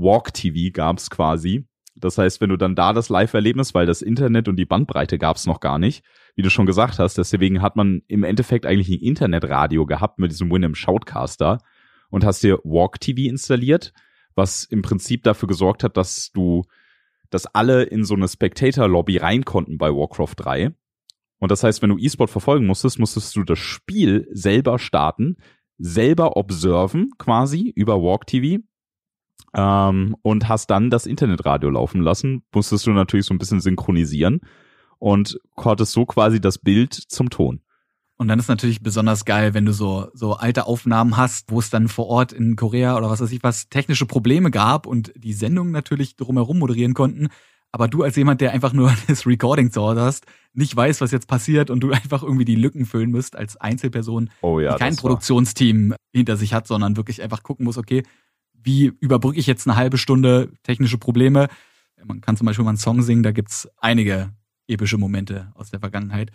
Walk TV gab's quasi. Das heißt, wenn du dann da das Live-Erlebnis, weil das Internet und die Bandbreite gab's noch gar nicht, wie du schon gesagt hast, deswegen hat man im Endeffekt eigentlich ein Internetradio gehabt mit diesem Winamp Shoutcaster und hast dir Walk TV installiert, was im Prinzip dafür gesorgt hat, dass du dass alle in so eine Spectator-Lobby rein konnten bei Warcraft 3. Und das heißt, wenn du E-Sport verfolgen musstest, musstest du das Spiel selber starten, selber observen quasi über Walk TV ähm, und hast dann das Internetradio laufen lassen. Musstest du natürlich so ein bisschen synchronisieren und konntest so quasi das Bild zum Ton. Und dann ist natürlich besonders geil, wenn du so, so alte Aufnahmen hast, wo es dann vor Ort in Korea oder was weiß ich was technische Probleme gab und die Sendung natürlich drumherum moderieren konnten. Aber du als jemand, der einfach nur (laughs) das Recording zu Hause hast, nicht weiß, was jetzt passiert und du (laughs) einfach irgendwie die Lücken füllen musst als Einzelperson, oh ja, die kein Produktionsteam hinter sich hat, sondern wirklich einfach gucken muss, okay, wie überbrücke ich jetzt eine halbe Stunde technische Probleme? Man kann zum Beispiel mal einen Song singen, da gibt's einige epische Momente aus der Vergangenheit.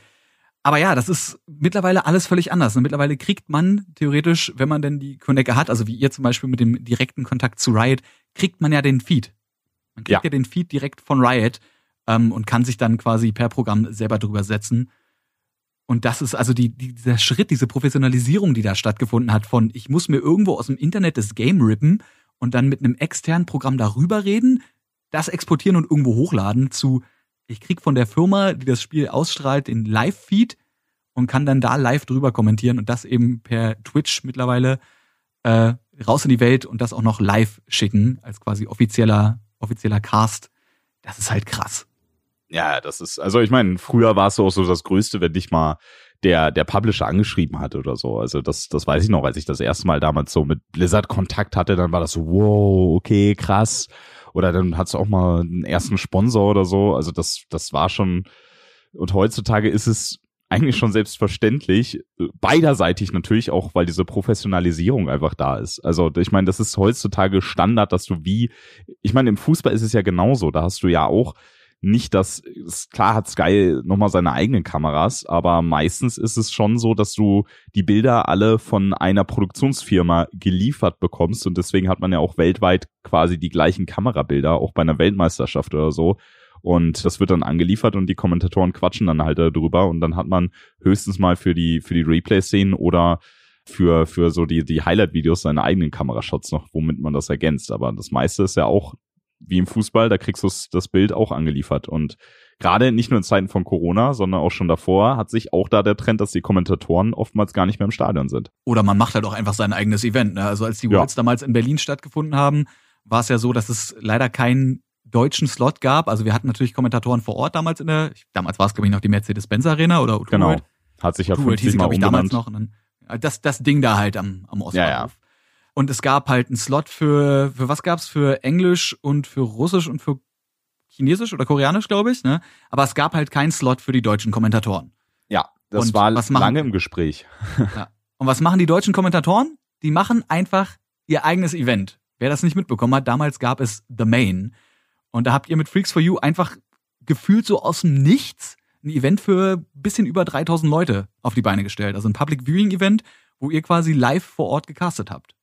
Aber ja, das ist mittlerweile alles völlig anders. Und mittlerweile kriegt man theoretisch, wenn man denn die Connector hat, also wie ihr zum Beispiel mit dem direkten Kontakt zu Riot, kriegt man ja den Feed. Man kriegt ja, ja den Feed direkt von Riot ähm, und kann sich dann quasi per Programm selber drüber setzen. Und das ist also die, die, dieser Schritt, diese Professionalisierung, die da stattgefunden hat, von ich muss mir irgendwo aus dem Internet das Game rippen und dann mit einem externen Programm darüber reden, das exportieren und irgendwo hochladen, zu ich krieg von der Firma, die das Spiel ausstrahlt, den Live-Feed und kann dann da live drüber kommentieren und das eben per Twitch mittlerweile äh, raus in die Welt und das auch noch live schicken als quasi offizieller offizieller Cast. Das ist halt krass. Ja, das ist, also ich meine, früher war es so, so das Größte, wenn dich mal der, der Publisher angeschrieben hat oder so. Also das, das weiß ich noch, als ich das erste Mal damals so mit Blizzard Kontakt hatte, dann war das so, wow, okay, krass. Oder dann hat's auch mal einen ersten Sponsor oder so. Also das, das war schon, und heutzutage ist es eigentlich schon selbstverständlich, beiderseitig natürlich auch, weil diese Professionalisierung einfach da ist. Also ich meine, das ist heutzutage Standard, dass du wie, ich meine, im Fußball ist es ja genauso, da hast du ja auch nicht das, klar hat Sky nochmal seine eigenen Kameras, aber meistens ist es schon so, dass du die Bilder alle von einer Produktionsfirma geliefert bekommst und deswegen hat man ja auch weltweit quasi die gleichen Kamerabilder, auch bei einer Weltmeisterschaft oder so. Und das wird dann angeliefert und die Kommentatoren quatschen dann halt darüber und dann hat man höchstens mal für die, für die Replay-Szenen oder für, für so die, die Highlight-Videos seine eigenen Kamerashots noch, womit man das ergänzt. Aber das meiste ist ja auch wie im Fußball, da kriegst du das Bild auch angeliefert. Und gerade nicht nur in Zeiten von Corona, sondern auch schon davor hat sich auch da der Trend, dass die Kommentatoren oftmals gar nicht mehr im Stadion sind. Oder man macht halt auch einfach sein eigenes Event. Ne? Also als die Worlds ja. damals in Berlin stattgefunden haben, war es ja so, dass es leider keinen deutschen Slot gab. Also wir hatten natürlich Kommentatoren vor Ort damals in der, damals war es glaube ich noch die Mercedes-Benz Arena oder Utuworld. Genau. Hat sich ja Utuworld hieß, glaube ich, damals noch. Dann, das, das Ding da halt am, am Ostbahnhof. Ja, ja. Und es gab halt einen Slot für, für was gab's? Für Englisch und für Russisch und für Chinesisch oder Koreanisch, glaube ich. Ne? Aber es gab halt keinen Slot für die deutschen Kommentatoren. Ja, das und war was machen, lange im Gespräch. (laughs) Ja. Und was machen die deutschen Kommentatoren? Die machen einfach ihr eigenes Event. Wer das nicht mitbekommen hat, damals gab es The Main. Und da habt ihr mit Freaks for You einfach gefühlt so aus dem Nichts ein Event für bisschen über 3000 Leute auf die Beine gestellt. Also ein Public Viewing Event, wo ihr quasi live vor Ort gecastet habt.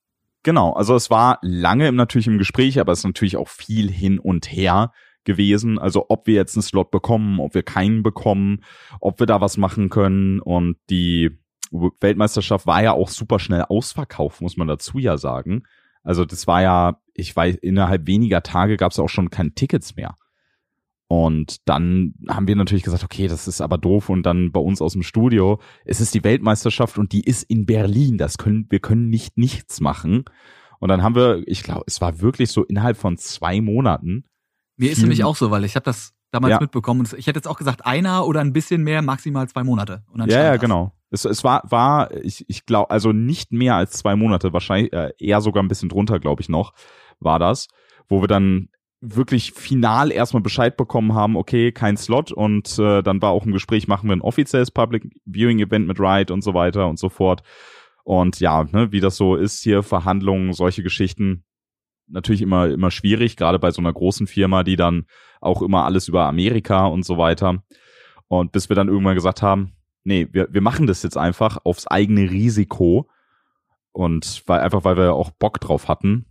Genau, also es war lange natürlich im Gespräch, aber es ist natürlich auch viel hin und her gewesen. Also ob wir jetzt einen Slot bekommen, ob wir keinen bekommen, ob wir da was machen können. Und die Weltmeisterschaft war ja auch super schnell ausverkauft, muss man dazu ja sagen. Also das war ja, ich weiß, innerhalb weniger Tage gab es auch schon keine Tickets mehr. Und dann haben wir natürlich gesagt, okay, das ist aber doof. Und dann bei uns aus dem Studio, es ist die Weltmeisterschaft und die ist in Berlin. Das können, wir können nicht nichts machen. Und dann haben wir, ich glaube, es war wirklich so innerhalb von zwei Monaten. Mir ist nämlich auch so, weil ich habe das damals ja. mitbekommen. Ich hätte jetzt auch gesagt, einer oder ein bisschen mehr, maximal zwei Monate. ja, ja, genau. Es, es war, war, ich, ich glaube, also nicht mehr als zwei Monate, wahrscheinlich äh, eher sogar ein bisschen drunter, glaube ich noch, war das, wo wir dann wirklich final erstmal Bescheid bekommen haben, okay, kein Slot und äh, dann war auch im Gespräch, machen wir ein offizielles Public Viewing Event mit Ride und so weiter und so fort. Und ja, ne, wie das so ist hier, Verhandlungen, solche Geschichten, natürlich immer, immer schwierig, gerade bei so einer großen Firma, die dann auch immer alles über Amerika und so weiter. Und bis wir dann irgendwann gesagt haben, nee, wir, wir machen das jetzt einfach aufs eigene Risiko. Und weil, einfach weil wir auch Bock drauf hatten.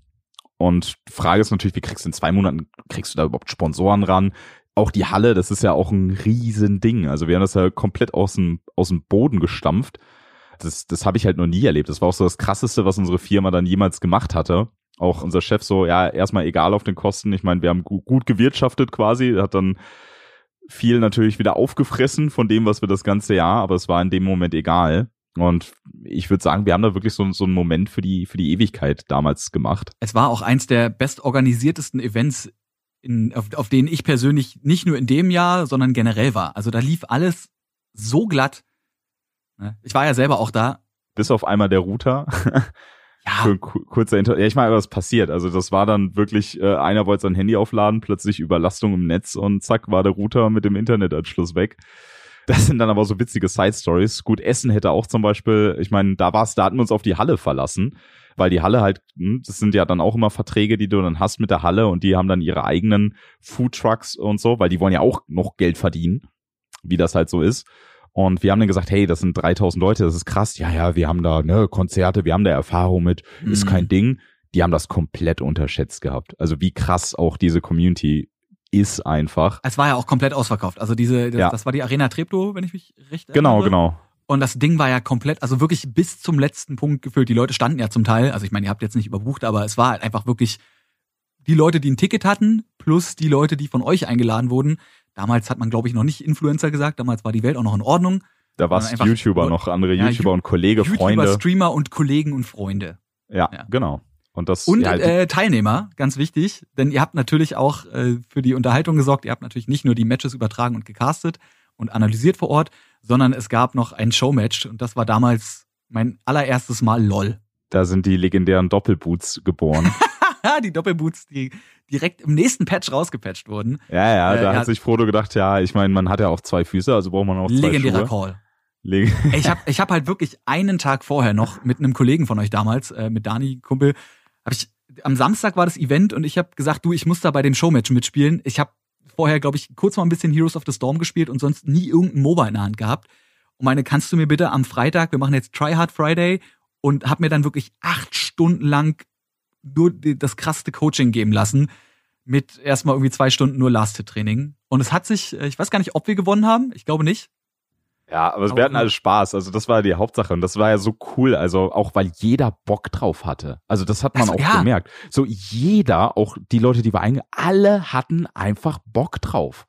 Und die Frage ist natürlich, wie kriegst du in zwei Monaten, kriegst du da überhaupt Sponsoren ran? Auch die Halle, das ist ja auch ein Riesending. Also wir haben das ja komplett aus dem, aus dem Boden gestampft. Das, das habe ich halt noch nie erlebt. Das war auch so das Krasseste, was unsere Firma dann jemals gemacht hatte. Auch unser Chef so, ja, erstmal egal auf den Kosten. Ich meine, wir haben gut, gut gewirtschaftet quasi, hat dann viel natürlich wieder aufgefressen von dem, was wir das ganze Jahr, aber es war in dem Moment egal. Und ich würde sagen, wir haben da wirklich so, so einen Moment für die, für die Ewigkeit damals gemacht. Es war auch eins der bestorganisiertesten Events, in, auf, auf denen ich persönlich nicht nur in dem Jahr, sondern generell war. Also da lief alles so glatt. Ne? Ich war ja selber auch da. Bis auf einmal der Router. (laughs) Ja. Für kurzer Inter ja, ich meine, was passiert. Also das war dann wirklich, äh, einer wollte sein Handy aufladen, plötzlich Überlastung im Netz und zack, war der Router mit dem Internetanschluss weg. Das sind dann aber so witzige Side-Stories. Gut, Essen hätte auch zum Beispiel, ich meine, da war's, da hatten wir uns auf die Halle verlassen, weil die Halle halt, hm, das sind ja dann auch immer Verträge, die du dann hast mit der Halle und die haben dann ihre eigenen Food Trucks und so, weil die wollen ja auch noch Geld verdienen, wie das halt so ist. Und wir haben dann gesagt, hey, das sind 3000 Leute, das ist krass. Ja, ja, wir haben da ne, Konzerte, wir haben da Erfahrung mit, mhm. ist kein Ding. Die haben das komplett unterschätzt gehabt. Also wie krass auch diese Community ist einfach. Es war ja auch komplett ausverkauft. Also diese, das, ja. das war die Arena Treptow, wenn ich mich recht erinnere. Genau, genau. Und das Ding war ja komplett, also wirklich bis zum letzten Punkt gefüllt. Die Leute standen ja zum Teil, also ich meine, ihr habt jetzt nicht überbucht, aber es war halt einfach wirklich die Leute, die ein Ticket hatten, plus die Leute, die von euch eingeladen wurden. Damals hat man, glaube ich, noch nicht Influencer gesagt, damals war die Welt auch noch in Ordnung. Da war es YouTuber noch, andere ja, YouTuber und Kollege, YouTuber, Freunde. Streamer und Kollegen und Freunde. Ja, ja. genau. Und, das, und ja, äh, Teilnehmer, ganz wichtig, denn ihr habt natürlich auch äh, für die Unterhaltung gesorgt. Ihr habt natürlich nicht nur die Matches übertragen und gecastet und analysiert vor Ort, sondern es gab noch ein Showmatch und das war damals mein allererstes Mal LOL. Da sind die legendären Doppelboots geboren. (laughs) die Doppelboots, die direkt im nächsten Patch rausgepatcht wurden. Ja, ja, da äh, hat sich Frodo gedacht, ja, ich meine, man hat ja auch zwei Füße, also braucht man auch zwei Legendärer Schuhe. Call. ich habe ich hab halt wirklich einen Tag vorher noch mit einem Kollegen von euch damals, äh, mit Dani, Kumpel, habe ich am Samstag war das Event und ich habe gesagt, du, ich muss da bei dem Showmatch mitspielen. Ich habe vorher, glaube ich, kurz mal ein bisschen Heroes of the Storm gespielt und sonst nie irgendein MOBA in der Hand gehabt. Und meine, kannst du mir bitte am Freitag, wir machen jetzt Try Hard Friday und hab mir dann wirklich acht Stunden lang nur das krasseste Coaching geben lassen mit erstmal irgendwie zwei Stunden nur Last-Hit-Training. Und es hat sich, äh, ich weiß gar nicht, ob wir gewonnen haben. Ich glaube nicht. Ja, aber wir hatten alle Spaß. Also das war die Hauptsache und das war ja so cool. Also auch weil jeder Bock drauf hatte. Also das hat man also, auch ja. gemerkt. So jeder, auch die Leute, die wir eingeladen, alle hatten einfach Bock drauf.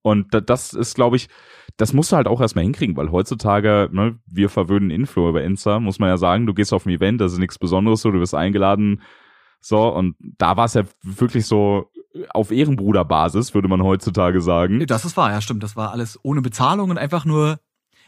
Und das ist, glaube ich, das musst du halt auch erstmal hinkriegen, weil heutzutage, ne, wir verwöhnen Influencer, muss man ja sagen, du gehst auf ein Event, das ist nichts Besonderes, so, du wirst eingeladen, so, und da war es ja wirklich so auf Ehrenbruderbasis, würde man heutzutage sagen. Das ist wahr, ja, stimmt. Das war alles ohne Bezahlung und einfach nur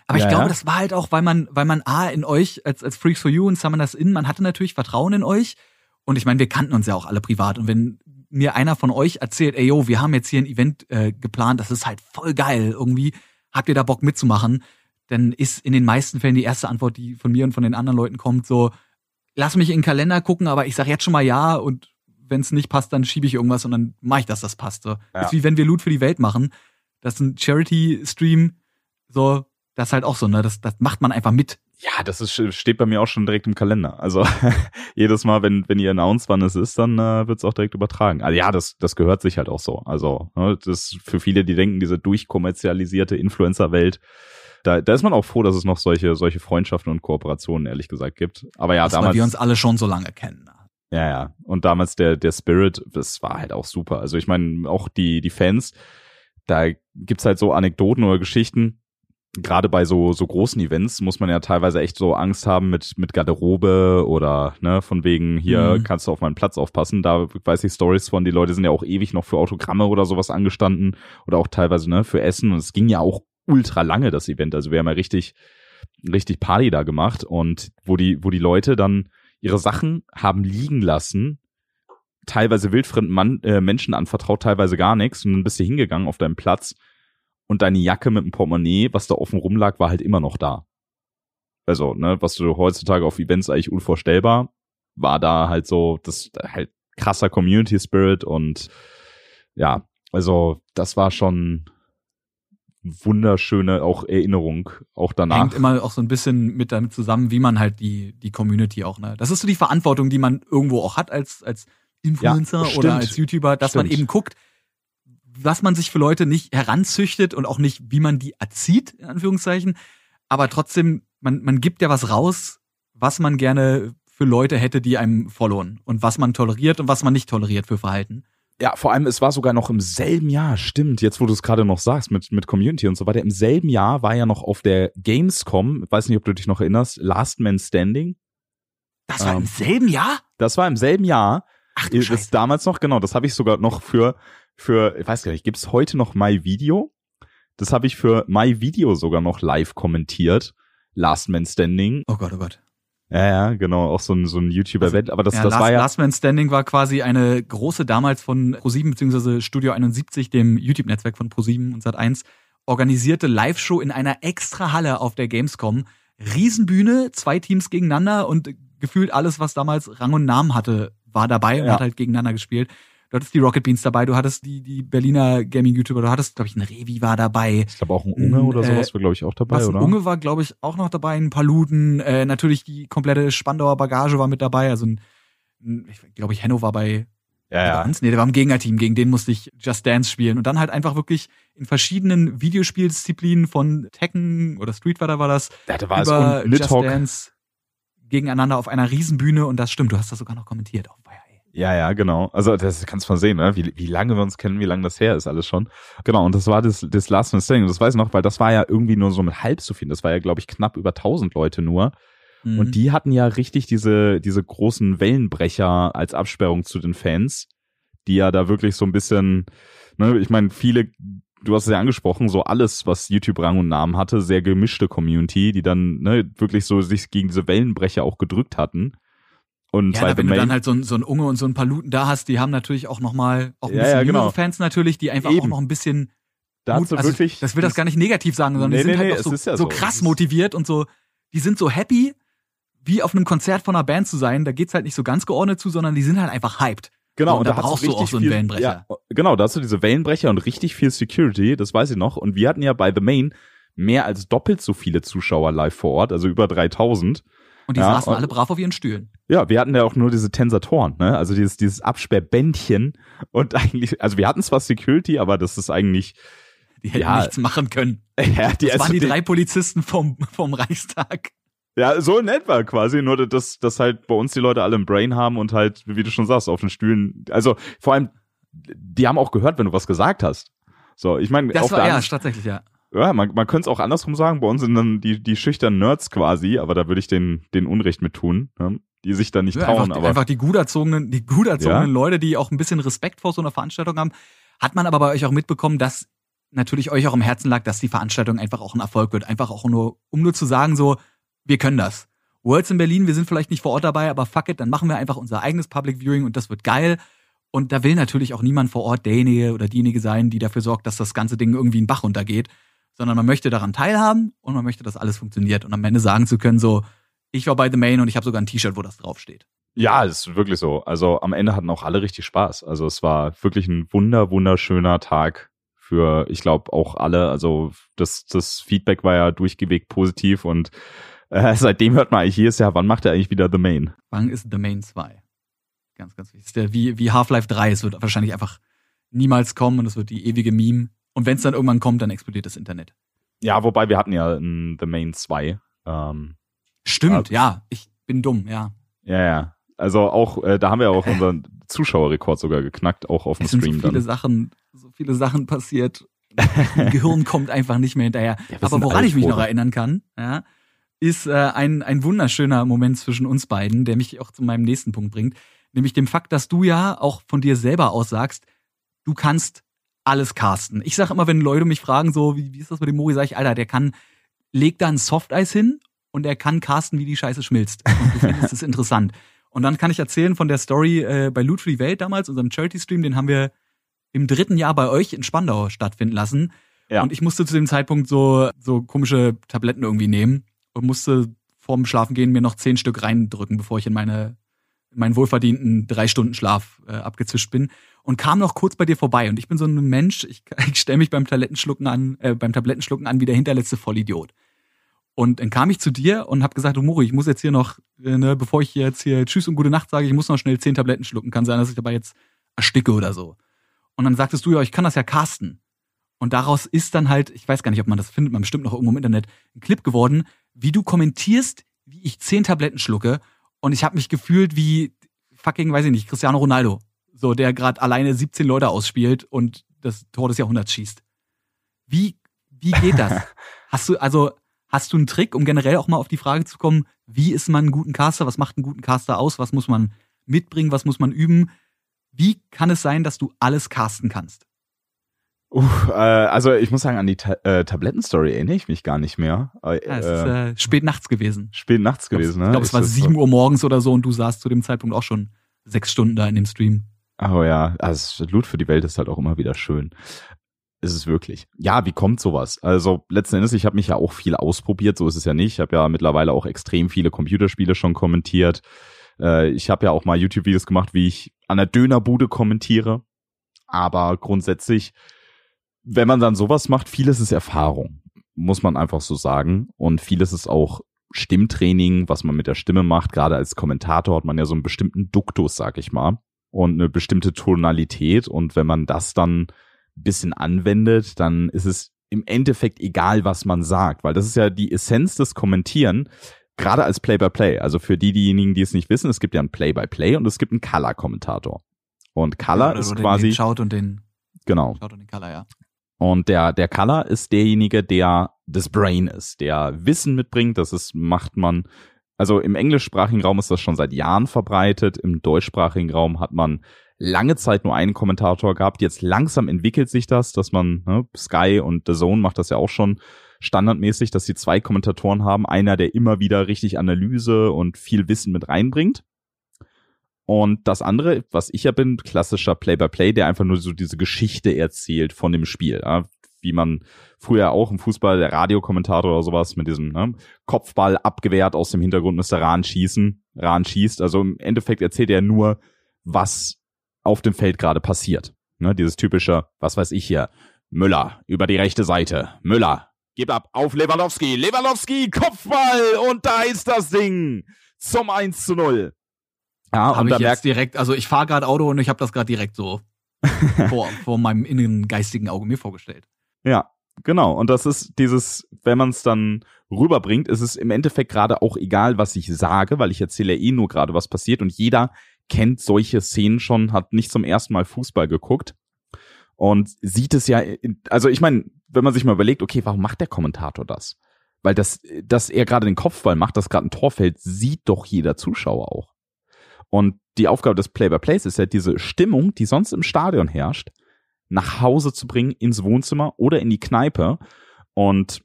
aber ja, ich glaube, ja. das war halt auch, weil man, weil man A in euch als, als Freaks for You und Summoners In, man hatte natürlich Vertrauen in euch. Und ich meine, wir kannten uns ja auch alle privat. Und wenn mir einer von euch erzählt, ey yo, wir haben jetzt hier ein Event äh, geplant, das ist halt voll geil irgendwie, habt ihr da Bock mitzumachen? Dann ist in den meisten Fällen die erste Antwort, die von mir und von den anderen Leuten kommt, so, lass mich in den Kalender gucken, aber ich sag jetzt schon mal ja und wenn es nicht passt, dann schiebe ich irgendwas und dann mache ich das, das passt. So. Ja. ist wie wenn wir Loot für die Welt machen. Das ist ein Charity-Stream, so, das ist halt auch so, ne? Das, das macht man einfach mit. Ja, das ist, steht bei mir auch schon direkt im Kalender. Also (laughs) jedes Mal, wenn, wenn ihr announced, wann es ist, dann äh, wird es auch direkt übertragen. Also ja, das, das gehört sich halt auch so. Also ne, das ist für viele, die denken, diese durchkommerzialisierte Influencer-Welt, da, da ist man auch froh, dass es noch solche, solche Freundschaften und Kooperationen, ehrlich gesagt, gibt. Aber ja, das, damals. Weil wir uns alle schon so lange kennen. Ja, ja. Und damals der, der Spirit, das war halt auch super. Also ich meine, auch die, die Fans, da gibt's halt so Anekdoten oder Geschichten. Gerade bei so, so großen Events muss man ja teilweise echt so Angst haben mit, mit Garderobe oder, ne, von wegen, hier Mhm. kannst du auf meinen Platz aufpassen. Da weiß ich Stories von, die Leute sind ja auch ewig noch für Autogramme oder sowas angestanden oder auch teilweise, ne, für Essen. Und es ging ja auch ultra lange, das Event. Also wir haben ja richtig, richtig Party da gemacht und wo die, wo die Leute dann ihre Sachen haben liegen lassen, teilweise wildfremden Mann, äh, Menschen anvertraut, teilweise gar nichts. Und dann bist du hingegangen auf deinem Platz und deine Jacke mit dem Portemonnaie, was da offen rumlag, war halt immer noch da. Also, ne, was du heutzutage auf Events eigentlich unvorstellbar, war da halt so, das halt krasser Community Spirit und ja, also das war schon wunderschöne auch Erinnerung, auch danach. Hängt immer auch so ein bisschen mit damit zusammen, wie man halt die, die Community auch, ne? Das ist so die Verantwortung, die man irgendwo auch hat als, als Influencer Ja, stimmt. oder als YouTuber, dass man Stimmt. eben guckt, was man sich für Leute nicht heranzüchtet und auch nicht, wie man die erzieht, in Anführungszeichen. Aber trotzdem, man, man gibt ja was raus, was man gerne für Leute hätte, die einem followen und was man toleriert und was man nicht toleriert für Verhalten. Ja, vor allem, es war sogar noch im selben Jahr, stimmt, jetzt wo du es gerade noch sagst, mit, mit Community und so weiter. Im selben Jahr war ja noch auf der Gamescom, weiß nicht, ob du dich noch erinnerst, Last Man Standing. Das war Ähm, im selben Jahr? Das war im selben Jahr. Ach du Das Scheiße. damals noch, genau, das habe ich sogar noch für, für, ich weiß gar nicht, gibt's heute noch My Video? Das habe ich für My Video sogar noch live kommentiert. Last Man Standing. Oh Gott, oh Gott. Ja, ja, genau, auch so ein, so ein YouTuber-Event. Aber das, ja, das Last, war ja. Last Man Standing war quasi eine große damals von Pro7 bzw. Studio 71, dem YouTube-Netzwerk von Pro7 und Sat1, organisierte Live-Show in einer extra Halle auf der Gamescom. Riesenbühne, zwei Teams gegeneinander und gefühlt alles, was damals Rang und Namen hatte, war dabei und Ja. hat halt gegeneinander gespielt. Du hattest die Rocket Beans dabei, du hattest die, die Berliner Gaming-YouTuber, du hattest, glaube ich, ein Revi war dabei. Ich glaube auch ein Unge oder Äh, sowas war, glaube ich, auch dabei, Was, ein oder? Unge war, glaube ich, auch noch dabei, ein paar Luden, äh, natürlich die komplette Spandauer Bagage war mit dabei, also ein, ein ich glaube ich, Henno war bei ja, ja. nee, der war im Gegnerteam, gegen den musste ich Just Dance spielen und dann halt einfach wirklich in verschiedenen Videospieldisziplinen von Tekken oder Street Fighter war das, Ja, da war es über und Just. Dance gegeneinander auf einer Riesenbühne und das stimmt, du hast das sogar noch kommentiert. Ey. Ja, ja, genau. Also das kannst du mal sehen, ne? wie, wie lange wir uns kennen, wie lange das her ist alles schon. Genau, und das war das, das Last Man Standing. Das weiß ich noch, weil das war ja irgendwie nur so mit halb so viel. Das war ja, glaube ich, knapp über 1000 Leute nur. Mhm. Und die hatten ja richtig diese, diese großen Wellenbrecher als Absperrung zu den Fans, die ja da wirklich so ein bisschen, ne, ich meine, viele, du hast es ja angesprochen, so alles, was YouTube Rang und Namen hatte, sehr gemischte Community, die dann ne, wirklich so sich gegen diese Wellenbrecher auch gedrückt hatten. Und Ja, na, wenn du dann halt so ein, so ein Unge und so ein paar Luten da hast, die haben natürlich auch noch mal auch ein Ja, bisschen ja, genau. Fans natürlich, die einfach auch Eben. noch ein bisschen da Mut- also wirklich. das will das gar nicht negativ sagen, sondern Nee, die sind nee, halt nee, auch so, ja so krass motiviert und so, die sind so happy, wie auf einem Konzert von einer Band zu sein. Da geht's halt nicht so ganz geordnet zu, sondern die sind halt einfach hyped. Genau, So, und da da, hast brauchst du auch so einen viel, Wellenbrecher. Ja, genau, da hast du diese Wellenbrecher und richtig viel Security, das weiß ich noch. Und wir hatten ja bei The Main mehr als doppelt so viele Zuschauer live vor Ort, also über 3000. Und die Ja, saßen und- alle brav auf ihren Stühlen. Ja, wir hatten ja auch nur diese Tensatoren, ne? Also dieses, dieses Absperrbändchen. Und (laughs) eigentlich, also wir hatten zwar Security, aber das ist eigentlich, Die hätten Ja. nichts machen können. (laughs) ja, die, Das waren die also drei Polizisten vom, vom Reichstag. Ja, so in etwa quasi, nur dass, dass halt bei uns die Leute alle ein Brain haben und halt, wie du schon sagst, auf den Stühlen, also vor allem, die haben auch gehört, wenn du was gesagt hast. So, ich meine, Das auf war der ja tatsächlich, ja. ja, man, man könnte es auch andersrum sagen, bei uns sind dann die, die schüchternen Nerds quasi, aber da würde ich den, den Unrecht mit tun, ne? Die sich da nicht Ja, trauen, einfach, aber einfach die gut erzogenen, die gut erzogenen Ja. Leute, die auch ein bisschen Respekt vor so einer Veranstaltung haben. Hat man aber bei euch auch mitbekommen, dass natürlich euch auch im Herzen lag, dass die Veranstaltung einfach auch ein Erfolg wird. Einfach auch nur, um nur zu sagen, so, wir können das. Worlds in Berlin, wir sind vielleicht nicht vor Ort dabei, aber fuck it, dann machen wir einfach unser eigenes Public Viewing und das wird geil. Und da will natürlich auch niemand vor Ort derjenige oder diejenige sein, die dafür sorgt, dass das ganze Ding irgendwie in den Bach runtergeht, sondern man möchte daran teilhaben und man möchte, dass alles funktioniert und am Ende sagen zu können, so, ich war bei The Main und ich habe sogar ein T-Shirt, wo das draufsteht. Ja, es ist wirklich so. Also am Ende hatten auch alle richtig Spaß. Also es war wirklich ein wunder, wunderschöner Tag für, ich glaube, auch alle. Also das, das Feedback war ja durchgeweg positiv und Äh, (laughs) seitdem hört man eigentlich jedes Jahr, wann macht er eigentlich wieder The Main? Wann ist The Main 2? Ganz, ganz wichtig. Ist der wie, wie Half-Life 3. Es wird wahrscheinlich einfach niemals kommen und es wird die ewige Meme. Und wenn es dann irgendwann kommt, dann explodiert das Internet. Ja, wobei wir hatten ja The Main 2. Ähm, Stimmt, ja. Ich bin dumm, ja. Ja, ja. Also auch, äh, da haben wir auch unseren Zuschauerrekord sogar geknackt, auch auf dem Es sind Stream so viele dann. Sachen, so viele Sachen passiert. (laughs) Gehirn kommt einfach nicht mehr hinterher. Ja, Aber sind woran ich mich noch erinnern kann, ja, ist äh, ein, ein wunderschöner Moment zwischen uns beiden, der mich auch zu meinem nächsten Punkt bringt. Nämlich dem Fakt, dass du ja auch von dir selber aus sagst, du kannst alles casten. Ich sag immer, wenn Leute mich fragen, so, wie, wie ist das mit dem Mori, sag ich, Alter, der kann, legt da ein Softeis hin und er kann casten, wie die Scheiße schmilzt. Und du findest es (laughs) interessant. Und dann kann ich erzählen von der Story äh, bei Loot Free Welt damals, unserem Charity-Stream, den haben wir im dritten Jahr bei euch in Spandau stattfinden lassen. Ja. Und ich musste zu dem Zeitpunkt so, so komische Tabletten irgendwie nehmen und musste vorm Schlafengehen mir noch zehn Stück reindrücken, bevor ich in meine in meinen wohlverdienten drei Stunden Schlaf äh, abgezischt bin und kam noch kurz bei dir vorbei und ich bin so ein Mensch, ich, (laughs) ich stelle mich beim Tablettenschlucken an, äh, beim Tablettenschlucken an wie der hinterletzte Vollidiot. Und dann kam ich zu dir und habe gesagt, du Mori, ich muss jetzt hier noch, äh, ne, bevor ich jetzt hier Tschüss und gute Nacht sage, ich muss noch schnell zehn Tabletten schlucken. Kann sein, dass ich dabei jetzt ersticke oder so. Und dann sagtest du ja, ich kann das ja casten. Und daraus ist dann halt, ich weiß gar nicht, ob man das findet, man bestimmt noch irgendwo im Internet, ein Clip geworden, wie du kommentierst, wie ich zehn Tabletten schlucke. Und ich habe mich gefühlt wie fucking, weiß ich nicht, Cristiano Ronaldo. So, der gerade alleine 17 Leute ausspielt und das Tor des Jahrhunderts schießt. Wie, wie geht das? (laughs) hast du, also, hast du einen Trick, um generell auch mal auf die Frage zu kommen, wie ist man einen guten Caster? Was macht einen guten Caster aus? Was muss man mitbringen? Was muss man üben? Wie kann es sein, dass du alles casten kannst? Äh, also ich muss sagen, an die Ta äh, Tablettenstory erinnere ich mich gar nicht mehr. Äh, Ja, es ist äh, äh, spät nachts gewesen. spät nachts gewesen, ne? Ich glaube, es war das so? 7 Uhr morgens oder so und du saßt zu dem Zeitpunkt auch schon sechs Stunden da in dem Stream. Oh ja, also Loot für die Welt ist halt auch immer wieder schön. Ist es wirklich. Ja, wie kommt sowas? Also letzten Endes, ich habe mich ja auch viel ausprobiert, so ist es ja nicht. Ich habe ja mittlerweile auch extrem viele Computerspiele schon kommentiert. Äh, ich habe ja auch mal YouTube-Videos gemacht, wie ich an der Dönerbude kommentiere. Aber grundsätzlich, wenn man dann sowas macht, vieles ist Erfahrung, muss man einfach so sagen. Und vieles ist auch Stimmtraining, was man mit der Stimme macht. Gerade als Kommentator hat man ja so einen bestimmten Duktus, sag ich mal, und eine bestimmte Tonalität. Und wenn man das dann bisschen anwendet, dann ist es im Endeffekt egal, was man sagt, weil das ist ja die Essenz des Kommentieren, gerade als Play-by-Play. Also für die, diejenigen, die es nicht wissen, es gibt ja ein Play-by-Play und es gibt einen Color-Kommentator. Und Color Oder- ist oder quasi, Den Shout und den, genau, Shout und den Color, ja. und der, der Color ist derjenige, der das Brain ist, der Wissen mitbringt. Das ist, macht man, also im englischsprachigen Raum ist das schon seit Jahren verbreitet. Im deutschsprachigen Raum hat man lange Zeit nur einen Kommentator gehabt. Jetzt langsam entwickelt sich das, dass man, ne, Sky und The Zone macht das ja auch schon standardmäßig, dass sie zwei Kommentatoren haben. Einer, der immer wieder richtig Analyse und viel Wissen mit reinbringt. Und das andere, was ich ja bin, klassischer Play-by-Play, der einfach nur so diese Geschichte erzählt von dem Spiel. Ja? Wie man früher auch im Fußball, der Radiokommentator oder sowas mit diesem ne? Kopfball abgewehrt aus dem Hintergrund müsste Rahn schießen. Rahn schießt. Also im Endeffekt erzählt er nur, was auf dem Feld gerade passiert. Ne? Dieses typische, was weiß ich hier, Müller über die rechte Seite. Müller, gib ab auf Lewandowski. Lewandowski, Kopfball und da ist das Ding zum 1 zu 0. Ja, Habe und da ich merkt jetzt direkt, also ich fahre gerade Auto und ich habe das gerade direkt so (laughs) vor, vor meinem inneren geistigen Auge mir vorgestellt. Ja, genau. Und das ist dieses, wenn man es dann rüberbringt, ist es im Endeffekt gerade auch egal, was ich sage, weil ich erzähle ja eh nur gerade, was passiert und jeder kennt solche Szenen schon, hat nicht zum ersten Mal Fußball geguckt und sieht es ja, also ich meine, wenn man sich mal überlegt, okay, warum macht der Kommentator das? Weil das, dass er gerade den Kopfball macht, dass gerade ein Tor fällt, sieht doch jeder Zuschauer auch. Und die Aufgabe des Play-by-Plays ist ja diese Stimmung, die sonst im Stadion herrscht, nach Hause zu bringen, ins Wohnzimmer oder in die Kneipe. Und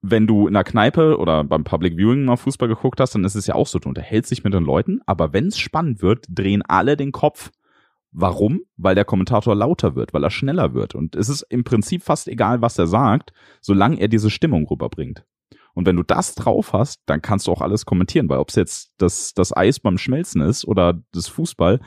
wenn du in der Kneipe oder beim Public Viewing mal Fußball geguckt hast, dann ist es ja auch so, du unterhältst dich mit den Leuten, aber wenn es spannend wird, drehen alle den Kopf. Warum? Weil der Kommentator lauter wird, weil er schneller wird. Und es ist im Prinzip fast egal, was er sagt, solange er diese Stimmung rüberbringt. Und wenn du das drauf hast, dann kannst du auch alles kommentieren, weil ob es jetzt das, das Eis beim Schmelzen ist oder das Fußball,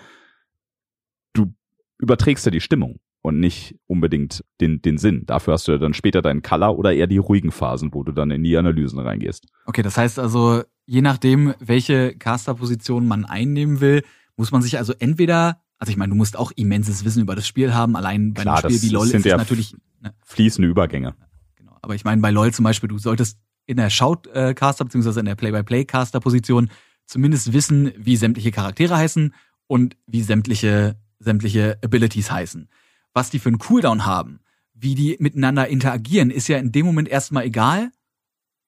du überträgst ja die Stimmung. Und nicht unbedingt den, den Sinn. Dafür hast du dann später deinen Color oder eher die ruhigen Phasen, wo du dann in die Analysen reingehst. Okay, das heißt also, je nachdem, welche Caster-Position man einnehmen will, muss man sich also entweder, also ich meine, du musst auch immenses Wissen über das Spiel haben, allein bei Klar, einem Spiel wie LOL sind ist es ja natürlich. Ne, Fließende Übergänge. genau. Aber ich meine, bei LOL zum Beispiel, du solltest in der Shout-Caster beziehungsweise in der Play-by-Play-Caster-Position zumindest wissen, wie sämtliche Charaktere heißen und wie sämtliche, sämtliche Abilities heißen. Was die für einen Cooldown haben, wie die miteinander interagieren, ist ja in dem Moment erstmal egal,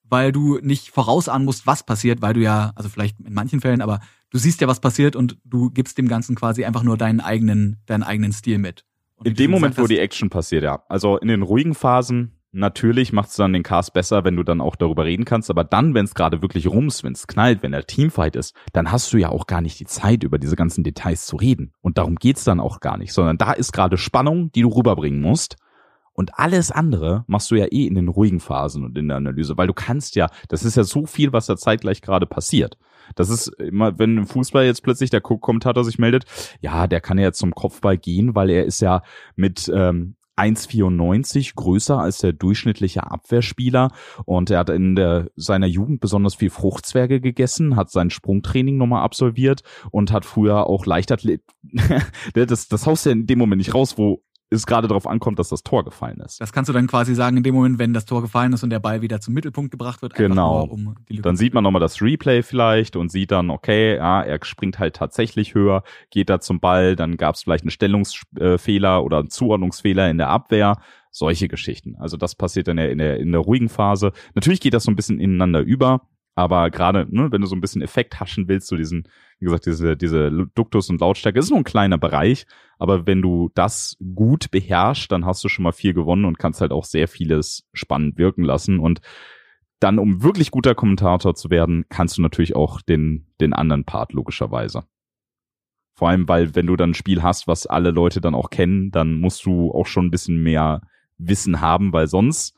weil du nicht vorausahnen musst, was passiert, weil du ja, also vielleicht in manchen Fällen, aber du siehst ja, was passiert und du gibst dem Ganzen quasi einfach nur deinen eigenen, deinen eigenen Stil mit. Und In dem Moment, wo die Action passiert, ja. Also in den ruhigen Phasen, natürlich macht es dann den Cast besser, wenn du dann auch darüber reden kannst. Aber dann, wenn es gerade wirklich rums, wenn es knallt, wenn der Teamfight ist, dann hast du ja auch gar nicht die Zeit, über diese ganzen Details zu reden. Und darum geht's dann auch gar nicht, sondern da ist gerade Spannung, die du rüberbringen musst. Und alles andere machst du ja eh in den ruhigen Phasen und in der Analyse, weil du kannst ja, das ist ja so viel, was da zeitgleich gerade passiert. Das ist immer, wenn im Fußball jetzt plötzlich der Ko- Kommentator sich meldet, ja, der kann ja jetzt zum Kopfball gehen, weil er ist ja mit ähm, 1,94 größer als der durchschnittliche Abwehrspieler und er hat in der, seiner Jugend besonders viel Fruchtzwerge gegessen, hat sein Sprungtraining nochmal absolviert und hat früher auch Leichtathlet. (laughs) das, das haust ja in dem Moment nicht raus, wo es gerade darauf ankommt, dass das Tor gefallen ist. Das kannst du dann quasi sagen, in dem Moment, wenn das Tor gefallen ist und der Ball wieder zum Mittelpunkt gebracht wird. Genau. Nur, um Dann sieht man nochmal das Replay vielleicht und sieht dann, okay, ja, er springt halt tatsächlich höher, geht da zum Ball, dann gab es vielleicht einen Stellungsfehler oder einen Zuordnungsfehler in der Abwehr. Solche Geschichten. Also das passiert dann ja in der, in der ruhigen Phase. Natürlich geht das so ein bisschen ineinander über, aber gerade, ne, wenn du so ein bisschen Effekt haschen willst, so diesen, wie gesagt, diese, diese Duktus und Lautstärke, ist nur ein kleiner Bereich, aber wenn du das gut beherrschst, dann hast du schon mal viel gewonnen und kannst halt auch sehr vieles spannend wirken lassen und dann, um wirklich guter Kommentator zu werden, kannst du natürlich auch den, den anderen Part logischerweise. Vor allem, weil wenn du dann ein Spiel hast, was alle Leute dann auch kennen, dann musst du auch schon ein bisschen mehr Wissen haben, weil sonst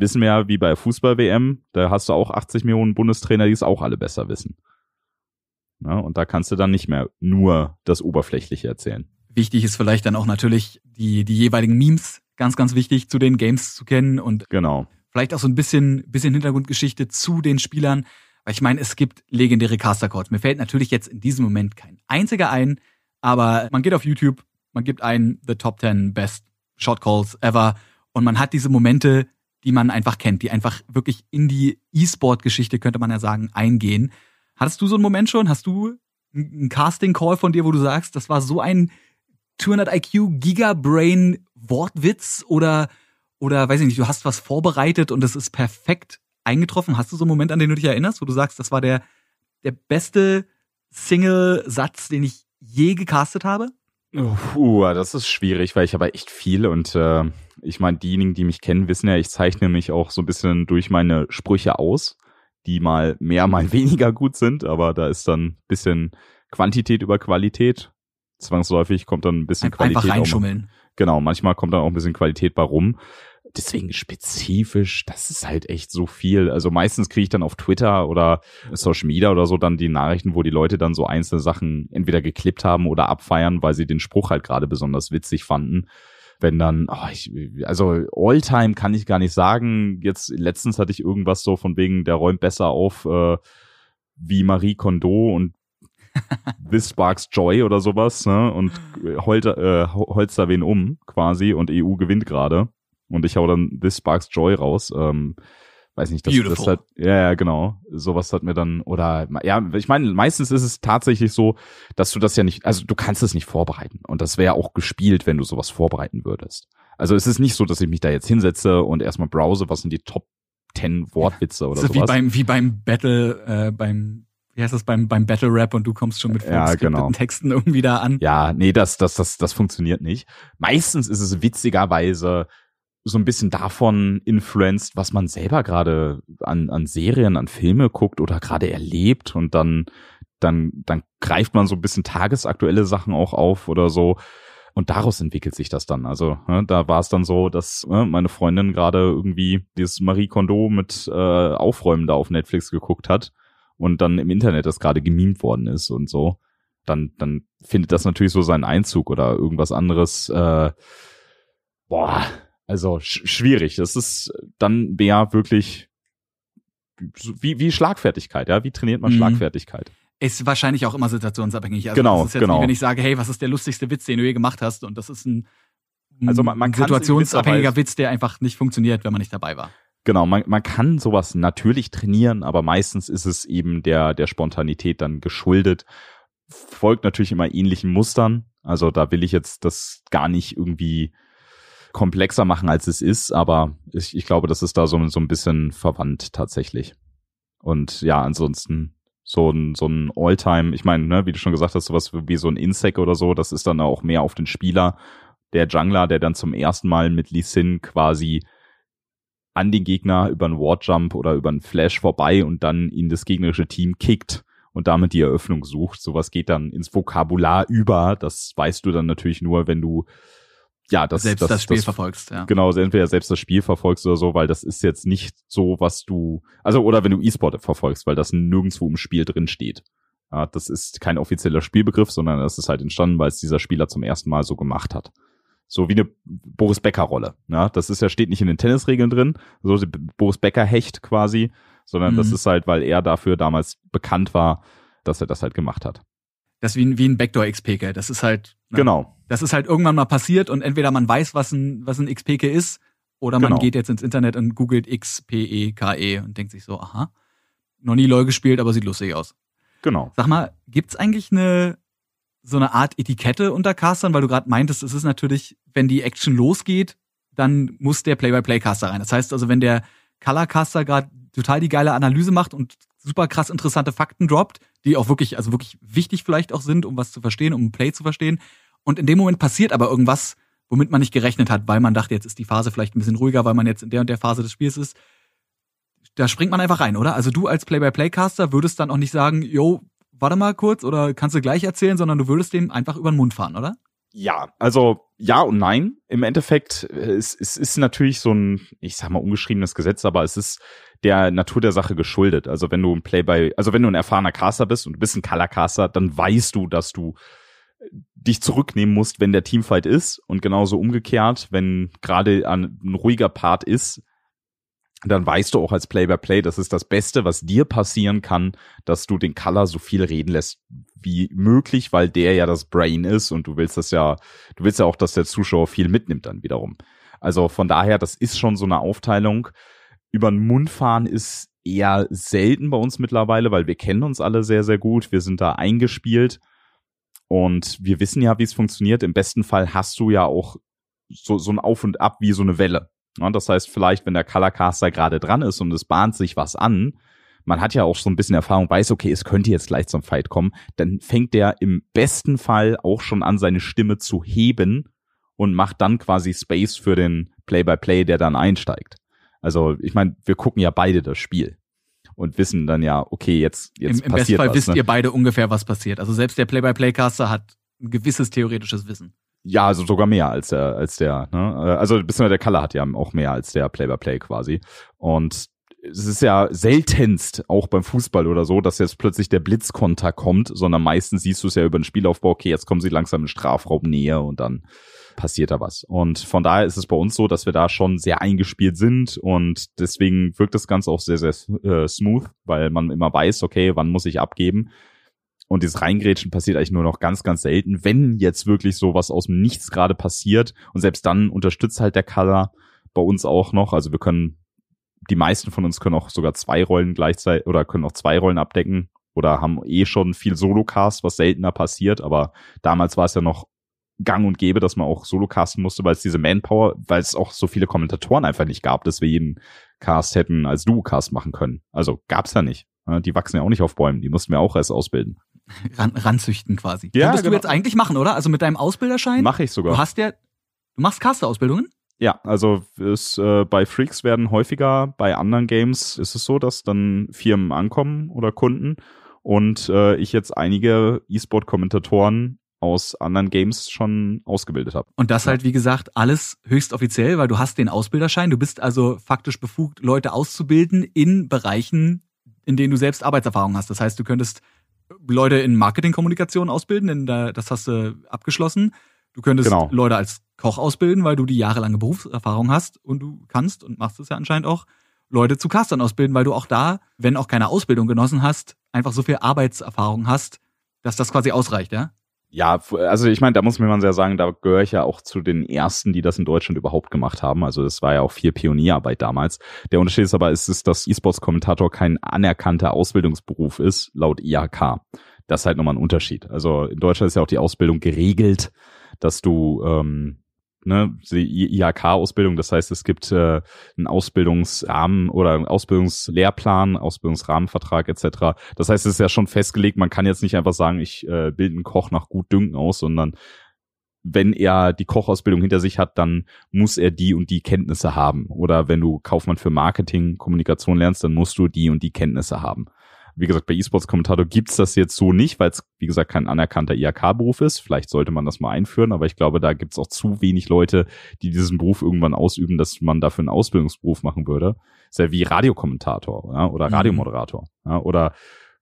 wissen wir ja, wie bei Fußball-WM, da hast du auch 80 Millionen Bundestrainer, die es auch alle besser wissen. Ja, und da kannst du dann nicht mehr nur das Oberflächliche erzählen. Wichtig ist vielleicht dann auch natürlich die, die jeweiligen Memes, ganz, ganz wichtig, zu den Games zu kennen und Genau. vielleicht auch so ein bisschen, bisschen Hintergrundgeschichte zu den Spielern. Weil ich meine, es gibt legendäre Caster-Codes. Mir fällt natürlich jetzt in diesem Moment kein einziger ein, aber man geht auf YouTube, man gibt ein The Top 10 Best Shot Calls ever und man hat diese Momente, die man einfach kennt, die einfach wirklich in die E-Sport-Geschichte, könnte man ja sagen, eingehen. Hattest du so einen Moment schon? Hast du einen Casting-Call von dir, wo du sagst, das war so ein 200 IQ Gigabrain Wortwitz oder oder weiß ich nicht, du hast was vorbereitet und es ist perfekt eingetroffen. Hast du so einen Moment, an den du dich erinnerst, wo du sagst, das war der der beste Single-Satz, den ich je gecastet habe? Puh, das ist schwierig, weil ich habe echt viel und äh, ich meine, diejenigen, die mich kennen, wissen ja, ich zeichne mich auch so ein bisschen durch meine Sprüche aus, die mal mehr, mal (laughs) weniger gut sind, aber da ist dann ein bisschen Quantität über Qualität. Zwangsläufig kommt dann ein bisschen Qualität. Einfach auch reinschummeln. Genau, manchmal kommt dann auch ein bisschen Qualität bei rum. Deswegen spezifisch, das ist halt echt so viel. Also meistens kriege ich dann auf Twitter oder Social Media oder so dann die Nachrichten, wo die Leute dann so einzelne Sachen entweder geklippt haben oder abfeiern, weil sie den Spruch halt gerade besonders witzig fanden. Wenn dann, oh, ich, also Alltime kann ich gar nicht sagen. Jetzt letztens hatte ich irgendwas so von wegen, der räumt besser auf äh, wie Marie Kondo und (laughs) This Sparks Joy oder sowas, ne? Und (laughs) heult, äh, holzt da wen um, quasi, und EU gewinnt gerade. Und ich hau dann This Sparks Joy raus. Ähm, weiß nicht, das, das hat, ja, ja, genau. Sowas hat mir dann, oder, ja, ich meine, meistens ist es tatsächlich so, dass du das ja nicht, also du kannst es nicht vorbereiten. Und das wäre auch gespielt, wenn du sowas vorbereiten würdest. Also es ist nicht so, dass ich mich da jetzt hinsetze und erstmal browse, was sind die Top 10 Wortwitze oder ist wie beim, wie beim Battle, äh, beim, wie heißt das, beim, beim Battle Rap und du kommst schon mit Ja, genau. Texten irgendwie da an. Ja, nee, das, das, das, das funktioniert nicht. Meistens ist es witzigerweise so ein bisschen davon influenced, was man selber gerade an, an Serien, an Filme guckt oder gerade erlebt und dann, dann, dann greift man so ein bisschen tagesaktuelle Sachen auch auf oder so. Und daraus entwickelt sich das dann. Also ne, da war es dann so, dass ne, meine Freundin gerade irgendwie dieses Marie Kondo mit äh, Aufräumen da auf Netflix geguckt hat und dann im Internet das gerade gemimt worden ist und so dann, dann findet das natürlich so seinen Einzug oder irgendwas anderes. Äh, Boah, also sch schwierig. Das ist dann mehr wirklich wie, wie Schlagfertigkeit, ja. Wie trainiert man mhm. Schlagfertigkeit? Ist wahrscheinlich auch immer situationsabhängig. Also genau, das ist jetzt genau. Nicht, wenn ich sage, hey, was ist der lustigste Witz, den du je gemacht hast? Und das ist ein, also man, man situationsabhängiger Witz, der einfach nicht funktioniert, wenn man nicht dabei war. Genau, man, man kann sowas natürlich trainieren, aber meistens ist es eben der, der Spontanität dann geschuldet. Folgt natürlich immer ähnlichen Mustern. Also da will ich jetzt das gar nicht irgendwie komplexer machen, als es ist, aber ich, ich glaube, das ist da so, so ein bisschen verwandt tatsächlich. Und ja, ansonsten so ein, so ein Alltime, ich meine, ne, wie du schon gesagt hast, sowas wie so ein Insec oder so, das ist dann auch mehr auf den Spieler. Der Jungler, der dann zum ersten Mal mit Lee Sin quasi an den Gegner über einen Warjump oder über einen Flash vorbei und dann ihn das gegnerische Team kickt und damit die Eröffnung sucht. Sowas geht dann ins Vokabular über. Das weißt du dann natürlich nur, wenn du ja, das, selbst das, das Spiel das, verfolgst, ja. Genau, entweder selbst das Spiel verfolgst oder so, weil das ist jetzt nicht so, was du, also oder wenn du E-Sport verfolgst, weil das nirgendwo im Spiel drin steht. Ja, das ist kein offizieller Spielbegriff, sondern das ist halt entstanden, weil es dieser Spieler zum ersten Mal so gemacht hat. So wie eine Boris Becker Rolle. Ja, das ist ja steht nicht in den Tennisregeln drin, so Boris Becker Hecht quasi, sondern mhm. das ist halt, weil er dafür damals bekannt war, dass er das halt gemacht hat. Das ist wie ein, wie ein Backdoor XPK. Das ist halt. Ne, genau. Das ist halt irgendwann mal passiert und entweder man weiß, was ein, was ein XPK ist, oder man genau. geht jetzt ins Internet und googelt XPEKE e und denkt sich so, aha, noch nie LOL gespielt, aber sieht lustig aus. Genau. Sag mal, gibt's eigentlich eine so eine Art Etikette unter Castern, weil du gerade meintest, es ist natürlich, wenn die Action losgeht, dann muss der Play-by-Play-Caster rein. Das heißt also, wenn der Color-Caster gerade total die geile Analyse macht und super krass interessante Fakten droppt, die auch wirklich, also wirklich wichtig vielleicht auch sind, um was zu verstehen, um ein Play zu verstehen. Und in dem Moment passiert aber irgendwas, womit man nicht gerechnet hat, weil man dachte, jetzt ist die Phase vielleicht ein bisschen ruhiger, weil man jetzt in der und der Phase des Spiels ist. Da springt man einfach rein, oder? Also du als Play-by-Play-Caster würdest dann auch nicht sagen, yo, warte mal kurz oder kannst du gleich erzählen, sondern du würdest dem einfach über den Mund fahren, oder? Ja, also ja und nein. Im Endeffekt, es, es ist natürlich so ein, ich sag mal, ungeschriebenes Gesetz, aber es ist der Natur der Sache geschuldet. Also wenn du ein Play-by, also wenn du ein erfahrener Caster bist und du bist ein Color-Caster, dann weißt du, dass du dich zurücknehmen musst, wenn der Teamfight ist und genauso umgekehrt, wenn gerade ein ruhiger Part ist, dann weißt du auch als Play-by-Play, -play, das ist das Beste, was dir passieren kann, dass du den Color so viel reden lässt wie möglich, weil der ja das Brain ist und du willst das ja, du willst ja auch, dass der Zuschauer viel mitnimmt dann wiederum. Also von daher, das ist schon so eine Aufteilung. Über den Mund fahren ist eher selten bei uns mittlerweile, weil wir kennen uns alle sehr, sehr gut. Wir sind da eingespielt und wir wissen ja, wie es funktioniert. Im besten Fall hast du ja auch so, so ein Auf und Ab wie so eine Welle. Ja, das heißt, vielleicht, wenn der Colorcaster gerade dran ist und es bahnt sich was an, man hat ja auch so ein bisschen Erfahrung, weiß, okay, es könnte jetzt gleich zum Fight kommen, dann fängt der im besten Fall auch schon an, seine Stimme zu heben und macht dann quasi Space für den Play-by-Play, -play, der dann einsteigt. Also, ich meine, wir gucken ja beide das Spiel und wissen dann ja, okay, jetzt, jetzt Im, im passiert besten Fall was, wisst ne? ihr beide ungefähr, was passiert. Also selbst der Play-by-Play-Caster hat ein gewisses theoretisches Wissen. Ja, also sogar mehr als der, als der, ne? Also bisschen der Color hat ja auch mehr als der Play-by-Play -play quasi. Und es ist ja seltenst, auch beim Fußball oder so, dass jetzt plötzlich der Blitzkonter kommt, sondern meistens siehst du es ja über den Spielaufbau, okay, jetzt kommen sie langsam in Strafraum näher und dann passiert da was. Und von daher ist es bei uns so, dass wir da schon sehr eingespielt sind und deswegen wirkt das Ganze auch sehr, sehr äh, smooth, weil man immer weiß, okay, wann muss ich abgeben. Und dieses Reingrätschen passiert eigentlich nur noch ganz, ganz selten, wenn jetzt wirklich sowas aus dem Nichts gerade passiert. Und selbst dann unterstützt halt der Color bei uns auch noch. Also wir können, die meisten von uns können auch sogar zwei Rollen gleichzeitig oder können auch zwei Rollen abdecken oder haben eh schon viel Solocast, was seltener passiert. Aber damals war es ja noch gang und gäbe, dass man auch Solocasten musste, weil es diese Manpower, weil es auch so viele Kommentatoren einfach nicht gab, dass wir jeden Cast hätten als Duo-Cast machen können. Also gab's ja nicht. Die wachsen ja auch nicht auf Bäumen, die mussten wir auch erst ausbilden. (laughs) Ran, ranzüchten quasi. Ja, Würdest genau. du jetzt eigentlich machen, oder? Also mit deinem Ausbilderschein? Mache ich sogar. Du hast ja, du machst Caster-Ausbildungen? Ja, also es, äh, bei Freaks werden häufiger, bei anderen Games ist es so, dass dann Firmen ankommen oder Kunden und äh, ich jetzt einige E-Sport-Kommentatoren aus anderen Games schon ausgebildet habe. Und das halt, wie gesagt, alles höchst offiziell, weil du hast den Ausbilderschein. Du bist also faktisch befugt, Leute auszubilden in Bereichen, in denen du selbst Arbeitserfahrung hast. Das heißt, du könntest Leute in Marketingkommunikation ausbilden, denn da, das hast du abgeschlossen. Du könntest Genau. Leute als Koch ausbilden, weil du die jahrelange Berufserfahrung hast und du kannst und machst es ja anscheinend auch, Leute zu Castern ausbilden, weil du auch da, wenn auch keine Ausbildung genossen hast, einfach so viel Arbeitserfahrung hast, dass das quasi ausreicht, ja? Ja, also ich meine, da muss man ja sagen, da gehöre ich ja auch zu den ersten, die das in Deutschland überhaupt gemacht haben. Also das war ja auch viel Pionierarbeit damals. Der Unterschied ist aber, ist, ist dass E-Sports-Kommentator kein anerkannter Ausbildungsberuf ist, laut IHK. Das ist halt nochmal ein Unterschied. Also in Deutschland ist ja auch die Ausbildung geregelt, dass du ähm, ne, die IHK-Ausbildung. Das heißt, es gibt äh, einen Ausbildungsrahmen oder einen Ausbildungslehrplan, Ausbildungsrahmenvertrag etc. Das heißt, es ist ja schon festgelegt. Man kann jetzt nicht einfach sagen, ich äh, bilde einen Koch nach gut Dünken aus, sondern wenn er die Kochausbildung hinter sich hat, dann muss er die und die Kenntnisse haben. Oder wenn du Kaufmann für Marketing, Kommunikation lernst, dann musst du die und die Kenntnisse haben. Wie gesagt, bei E-Sports-Kommentator gibt's das jetzt so nicht, weil es, wie gesagt, kein anerkannter IHK-Beruf ist. Vielleicht sollte man das mal einführen, aber ich glaube, da gibt's auch zu wenig Leute, die diesen Beruf irgendwann ausüben, dass man dafür einen Ausbildungsberuf machen würde. Ist ja wie Radiokommentator ja, oder mhm. Radiomoderator. Ja, oder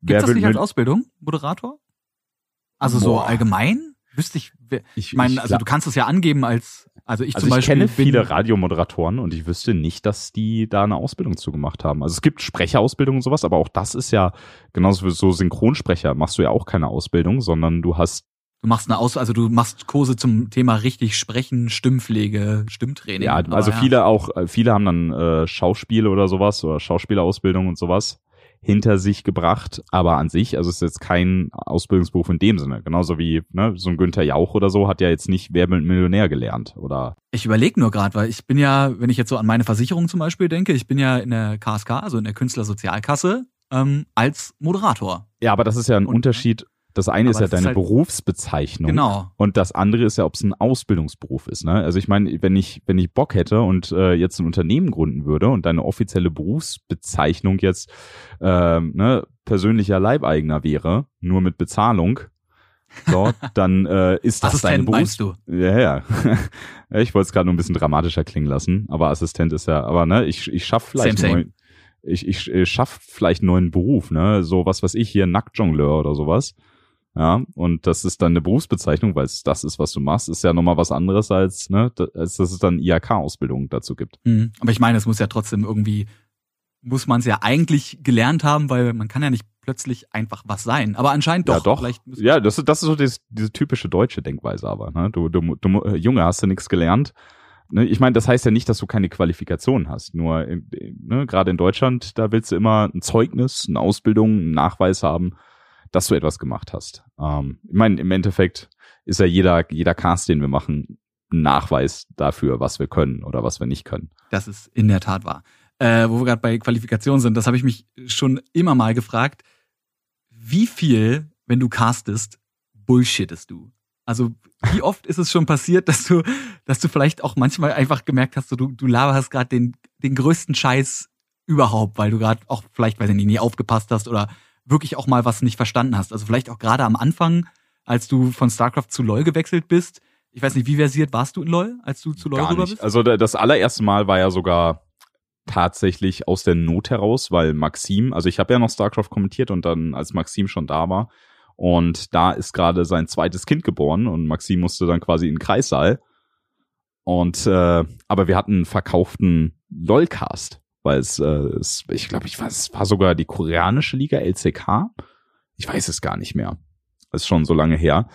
Gibt's das nicht als Ausbildung, Moderator? Also Boah. so allgemein? Wüsste ich, ich meine, also du kannst es ja angeben als, also ich also zum Beispiel. Ich kenne viele Radiomoderatoren und ich wüsste nicht, dass die da eine Ausbildung zugemacht haben. Also es gibt Sprecherausbildung und sowas, aber auch das ist ja, genauso wie so Synchronsprecher machst du ja auch keine Ausbildung, sondern du hast Du machst eine Aus, also du machst Kurse zum Thema richtig sprechen, Stimmpflege, Stimmtraining. Ja, also ja. viele auch, äh, viele haben dann äh, Schauspiele oder sowas oder Schauspielausbildung und sowas hinter sich gebracht, aber an sich, also es ist jetzt kein Ausbildungsberuf in dem Sinne. Genauso wie ne, so ein Günther Jauch oder so hat ja jetzt nicht Wer Millionär gelernt oder. Ich überlege nur gerade, weil ich bin ja, wenn ich jetzt so an meine Versicherung zum Beispiel denke, ich bin ja in der KSK, also in der Künstlersozialkasse, ähm, als Moderator. Ja, aber das ist ja ein Und, Unterschied das eine ist ja deine ist halt Berufsbezeichnung. Genau. Und das andere ist ja, ob es ein Ausbildungsberuf ist. Ne? Also ich meine, wenn ich, wenn ich Bock hätte und äh, jetzt ein Unternehmen gründen würde und deine offizielle Berufsbezeichnung jetzt äh, ne, persönlicher Leibeigener wäre, nur mit Bezahlung, so, (laughs) dann äh, ist das Assistent deine Berufs meinst du? Ja, ja. (laughs) ich wollte es gerade nur ein bisschen dramatischer klingen lassen, aber Assistent ist ja, aber ne, ich, ich schaff vielleicht same, same. Neuen, ich, ich, ich schaff vielleicht einen neuen Beruf, ne? So was was ich hier, Nacktjongleur oder sowas. Ja, und das ist dann eine Berufsbezeichnung, weil es das ist, was du machst, ist ja nochmal was anderes als, ne, als dass es dann IHK-Ausbildung dazu gibt. Mhm. Aber ich meine, es muss ja trotzdem irgendwie, muss man es ja eigentlich gelernt haben, weil man kann ja nicht plötzlich einfach was sein. Aber anscheinend doch. Ja, doch. ja, das, das ist so diese, diese typische deutsche Denkweise aber. Ne? Du, du, du, äh, Junge, hast du nichts gelernt. Ne? Ich meine, das heißt ja nicht, dass du keine Qualifikation hast. Nur ne, gerade in Deutschland, da willst du immer ein Zeugnis, eine Ausbildung, einen Nachweis haben dass du etwas gemacht hast. Ähm, ich meine, im Endeffekt ist ja jeder, jeder Cast, den wir machen, ein Nachweis dafür, was wir können oder was wir nicht können. Das ist in der Tat wahr. Äh, wo wir gerade bei Qualifikation sind, das habe ich mich schon immer mal gefragt. Wie viel, wenn du castest, bullshittest du? Also wie oft ist es schon passiert, dass du, dass du vielleicht auch manchmal einfach gemerkt hast, so, du, du laberst gerade den, den größten Scheiß überhaupt, weil du gerade auch vielleicht, weiß ich nicht, nie aufgepasst hast oder wirklich auch mal was nicht verstanden hast. Also vielleicht auch gerade am Anfang, als du von StarCraft zu LoL gewechselt bist. Ich weiß nicht, wie versiert warst du in LoL, als du zu LoL Gar rüber nicht. bist? Also das allererste Mal war ja sogar tatsächlich aus der Not heraus, weil Maxim, also ich habe ja noch StarCraft kommentiert und dann als Maxim schon da war und da ist gerade sein zweites Kind geboren und Maxim musste dann quasi in den Kreissaal und äh, aber wir hatten einen verkauften LOL-Cast weil es, äh, es ich glaube, ich weiß, es war sogar die koreanische Liga LCK. Ich weiß es gar nicht mehr. Das ist schon so lange her.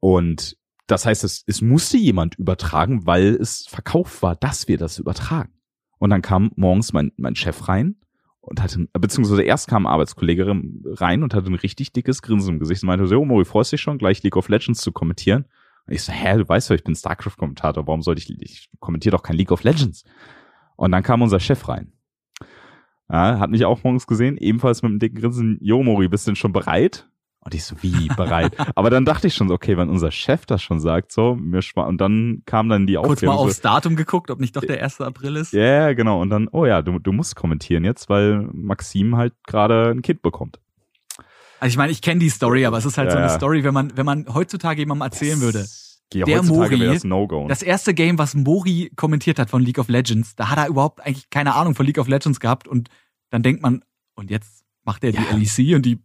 Und das heißt, es, es musste jemand übertragen, weil es verkauft war, dass wir das übertragen. Und dann kam morgens mein, mein Chef rein und hatte, beziehungsweise erst kam Arbeitskollege rein und hatte ein richtig dickes Grinsen im Gesicht und meinte so, oh, Mori, freust dich schon, gleich League of Legends zu kommentieren? Und ich so, hä, du weißt doch, ich bin StarCraft-Kommentator, warum sollte ich, ich kommentiere doch kein League of Legends. Und dann kam unser Chef rein. Ja, hat mich auch morgens gesehen, ebenfalls mit einem dicken Grinsen, Jo Mori, bist du denn schon bereit? Und ich so, wie bereit? (laughs) Aber dann dachte ich schon so, okay, wenn unser Chef das schon sagt, so, mir und dann kam dann die Aufklärung. Kurz mal aufs Datum geguckt, ob nicht doch der 1. April ist. Ja, yeah, genau. Und dann, oh ja, du, du musst kommentieren jetzt, weil Maxim halt gerade ein Kind bekommt. Also ich meine, ich kenne die Story, aber es ist halt ja. so eine Story, wenn man, wenn man heutzutage jemandem erzählen würde, Gehe der Mori, das, no das erste Game, was Mori kommentiert hat von League of Legends, da hat er überhaupt eigentlich keine Ahnung von League of Legends gehabt und dann denkt man, und jetzt macht er die ja. LEC und die,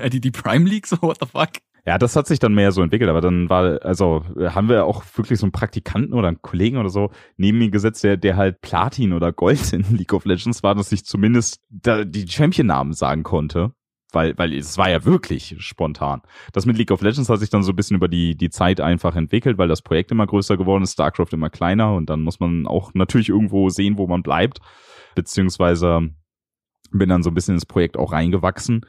äh, die, die Prime League, so what the fuck? Ja, das hat sich dann mehr so entwickelt, aber dann war, also haben wir auch wirklich so einen Praktikanten oder einen Kollegen oder so neben mir gesetzt, der, der halt Platin oder Gold in League of Legends war, dass ich zumindest da die Champion-Namen sagen konnte. Weil, weil es war ja wirklich spontan. Das mit League of Legends hat sich dann so ein bisschen über die, die Zeit einfach entwickelt, weil das Projekt immer größer geworden ist, StarCraft immer kleiner und dann muss man auch natürlich irgendwo sehen, wo man bleibt. Beziehungsweise bin dann so ein bisschen ins Projekt auch reingewachsen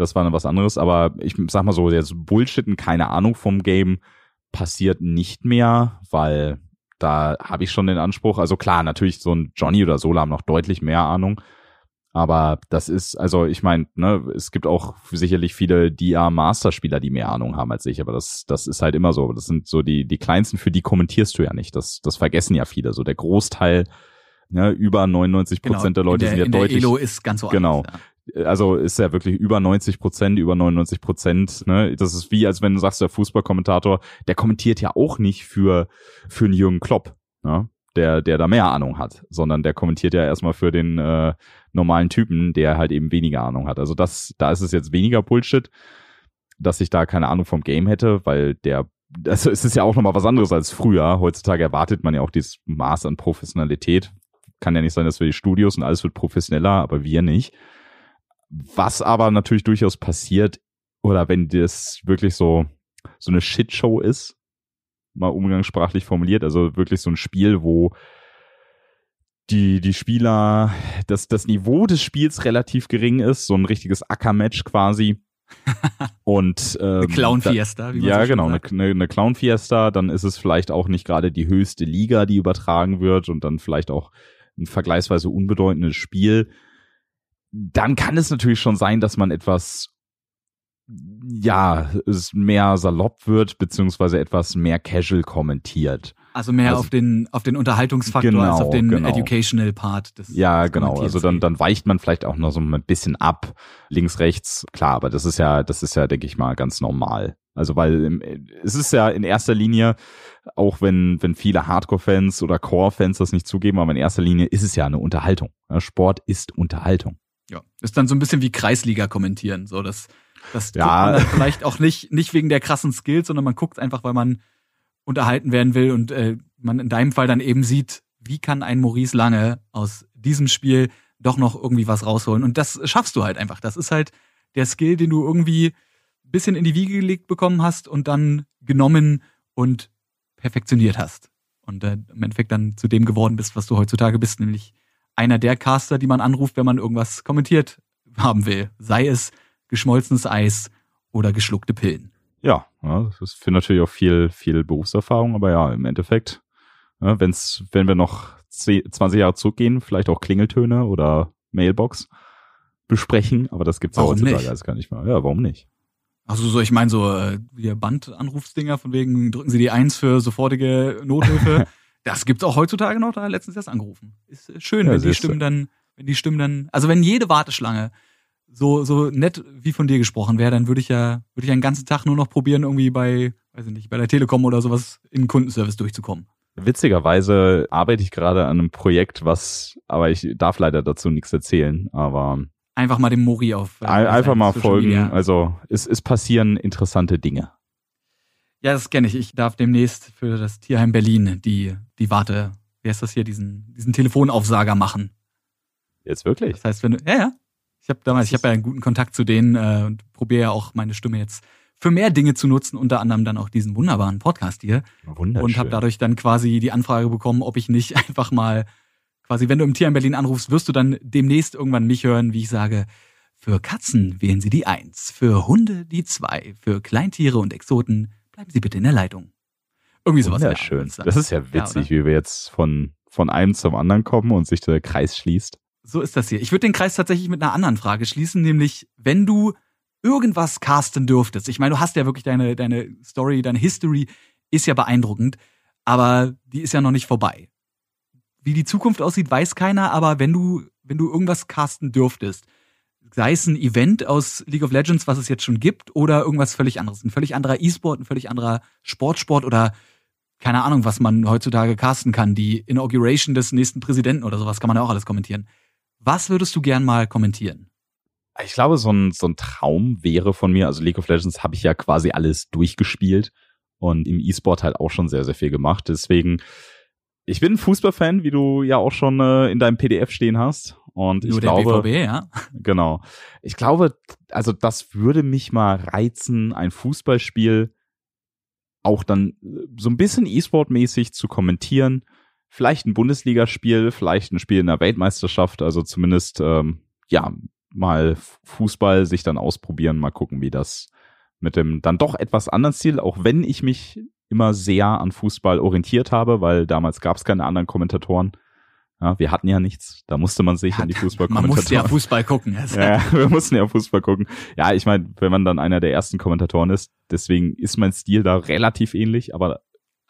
das war dann was anderes, aber ich sag mal so, jetzt Bullshitten, keine Ahnung vom Game, passiert nicht mehr, weil da habe ich schon den Anspruch, also klar, natürlich so ein Johnny oder Sola haben noch deutlich mehr Ahnung, aber das ist, also ich meine, ne, es gibt auch sicherlich viele DA-Master-Spieler, die mehr Ahnung haben als ich, aber das, das ist halt immer so. Das sind so die, die kleinsten, für die kommentierst du ja nicht. Das, das vergessen ja viele. So der Großteil, ne, über 99 Prozent genau, der Leute der, sind ja deutlich. Elo ist ganz so Genau. ja also ist ja wirklich über 90 Prozent, über 99 Prozent. Ne? Das ist wie, als wenn du sagst, der Fußballkommentator, der kommentiert ja auch nicht für, für einen Jürgen Klopp, ne? der, der da mehr Ahnung hat, sondern der kommentiert ja erstmal für den äh, normalen Typen, der halt eben weniger Ahnung hat. Also das, da ist es jetzt weniger Bullshit, dass ich da keine Ahnung vom Game hätte, weil der also es ist ja auch nochmal was anderes als früher. Heutzutage erwartet man ja auch dieses Maß an Professionalität. Kann ja nicht sein, dass wir die Studios und alles wird professioneller, aber wir nicht. Was aber natürlich durchaus passiert, oder wenn das wirklich so, so eine Shitshow ist, mal umgangssprachlich formuliert, also wirklich so ein Spiel, wo die, die Spieler, dass das Niveau des Spiels relativ gering ist, so ein richtiges Ackermatch quasi. (laughs) Und ähm, eine Clown Fiesta, wie man ja so genau, sagt. eine, eine Clown Fiesta. Dann ist es vielleicht auch nicht gerade die höchste Liga, die übertragen wird und dann vielleicht auch ein vergleichsweise unbedeutendes Spiel dann kann es natürlich schon sein, dass man etwas ja, es mehr salopp wird, beziehungsweise etwas mehr casual kommentiert. Also mehr also, auf den, auf den Unterhaltungsfaktor genau, als auf den genau. educational Part des Ja, des genau. Also dann, dann weicht man vielleicht auch noch so ein bisschen ab. Links, rechts, klar, aber das ist ja, das ist ja, denke ich mal, ganz normal. Also, weil es ist ja in erster Linie, auch wenn, wenn viele Hardcore-Fans oder Core-Fans das nicht zugeben, aber in erster Linie ist es ja eine Unterhaltung. Sport ist Unterhaltung. Ja, ist dann so ein bisschen wie Kreisliga kommentieren. So, das, das ja. vielleicht auch nicht, nicht wegen der krassen Skills, sondern man guckt einfach, weil man unterhalten werden will und äh, man in deinem Fall dann eben sieht, wie kann ein Maurice Lange aus diesem Spiel doch noch irgendwie was rausholen. Und das schaffst du halt einfach. Das ist halt der Skill, den du irgendwie bisschen in die Wiege gelegt bekommen hast und dann genommen und perfektioniert hast. Und äh, im Endeffekt dann zu dem geworden bist, was du heutzutage bist, nämlich einer der Caster, die man anruft, wenn man irgendwas kommentiert haben will. Sei es geschmolzenes Eis oder geschluckte Pillen. Ja, ja das ist für natürlich auch viel, viel Berufserfahrung, aber ja, im Endeffekt, ja, wenn's, wenn wir noch 20 Jahre zurückgehen, vielleicht auch Klingeltöne oder Mailbox besprechen, aber das gibt's warum heutzutage alles gar nicht mehr. Ja, warum nicht? Also so, ich meine so äh, wie Bandanrufsdinger von wegen drücken Sie die Eins für sofortige Nothilfe. (laughs) Das gibt's auch heutzutage noch, da letztens erst angerufen. Ist äh, schön, ja, wenn die Stimmen dann, wenn die Stimmen dann, also wenn jede Warteschlange so, so nett wie von dir gesprochen wäre, dann würde ich ja, würde ich einen ganzen Tag nur noch probieren, irgendwie bei, weiß ich nicht, bei der Telekom oder sowas in Kundenservice durchzukommen. Witzigerweise arbeite ich gerade an einem Projekt, was, aber ich darf leider dazu nichts erzählen, aber. Einfach mal dem Mori auf. Äh, einfach mal folgen. Media. Also, es, es passieren interessante Dinge. Ja, das kenne ich. Ich darf demnächst für das Tierheim Berlin die, die Warte, wie heißt das hier, diesen, diesen Telefonaufsager machen. Jetzt wirklich? Das heißt, wenn du, ja, ja. Ich habe damals, ich habe ja einen guten Kontakt zu denen äh, und probiere ja auch meine Stimme jetzt für mehr Dinge zu nutzen, unter anderem dann auch diesen wunderbaren Podcast hier. Wunderschön. Und habe dadurch dann quasi die Anfrage bekommen, ob ich nicht (laughs) einfach mal quasi, wenn du im Tierheim Berlin anrufst, wirst du dann demnächst irgendwann mich hören, wie ich sage, für Katzen wählen Sie die Eins, für Hunde die Zwei, für Kleintiere und Exoten bleiben Sie bitte in der Leitung. Irgendwie sowas. Wunderschön. Das ist ja witzig, ja, wie wir jetzt von, von einem zum anderen kommen und sich der Kreis schließt. So ist das hier. Ich würde den Kreis tatsächlich mit einer anderen Frage schließen, nämlich wenn du irgendwas casten dürftest. Ich meine, du hast ja wirklich deine, deine Story, deine History ist ja beeindruckend, aber die ist ja noch nicht vorbei. Wie die Zukunft aussieht, weiß keiner, aber wenn du, wenn du irgendwas casten dürftest, sei es ein Event aus League of Legends, was es jetzt schon gibt, oder irgendwas völlig anderes. Ein völlig anderer E-Sport, ein völlig anderer Sportsport oder keine Ahnung, was man heutzutage casten kann. Die Inauguration des nächsten Präsidenten oder sowas kann man ja auch alles kommentieren. Was würdest du gern mal kommentieren? Ich glaube, so ein, so ein Traum wäre von mir, also League of Legends habe ich ja quasi alles durchgespielt und im E-Sport halt auch schon sehr, sehr viel gemacht. Deswegen, ich bin ein Fußballfan, wie du ja auch schon äh, in deinem PDF stehen hast. Und Nur ich der glaube, BVB, ja. genau. Ich glaube, also das würde mich mal reizen, ein Fußballspiel auch dann äh, so ein bisschen E-Sport-mäßig zu kommentieren. Vielleicht ein Bundesligaspiel, vielleicht ein Spiel in der Weltmeisterschaft, also zumindest ähm, ja mal Fußball sich dann ausprobieren, mal gucken, wie das mit dem dann doch etwas anderen Ziel, auch wenn ich mich immer sehr an Fußball orientiert habe, weil damals gab es keine anderen Kommentatoren. Ja, wir hatten ja nichts, da musste man sich Ja, an die Man Fußballkommentatoren. musste ja Fußball gucken. Also, (laughs) Ja, wir mussten ja Fußball gucken. Ja, ich meine, wenn man dann einer der ersten Kommentatoren ist, deswegen ist mein Stil da relativ ähnlich, aber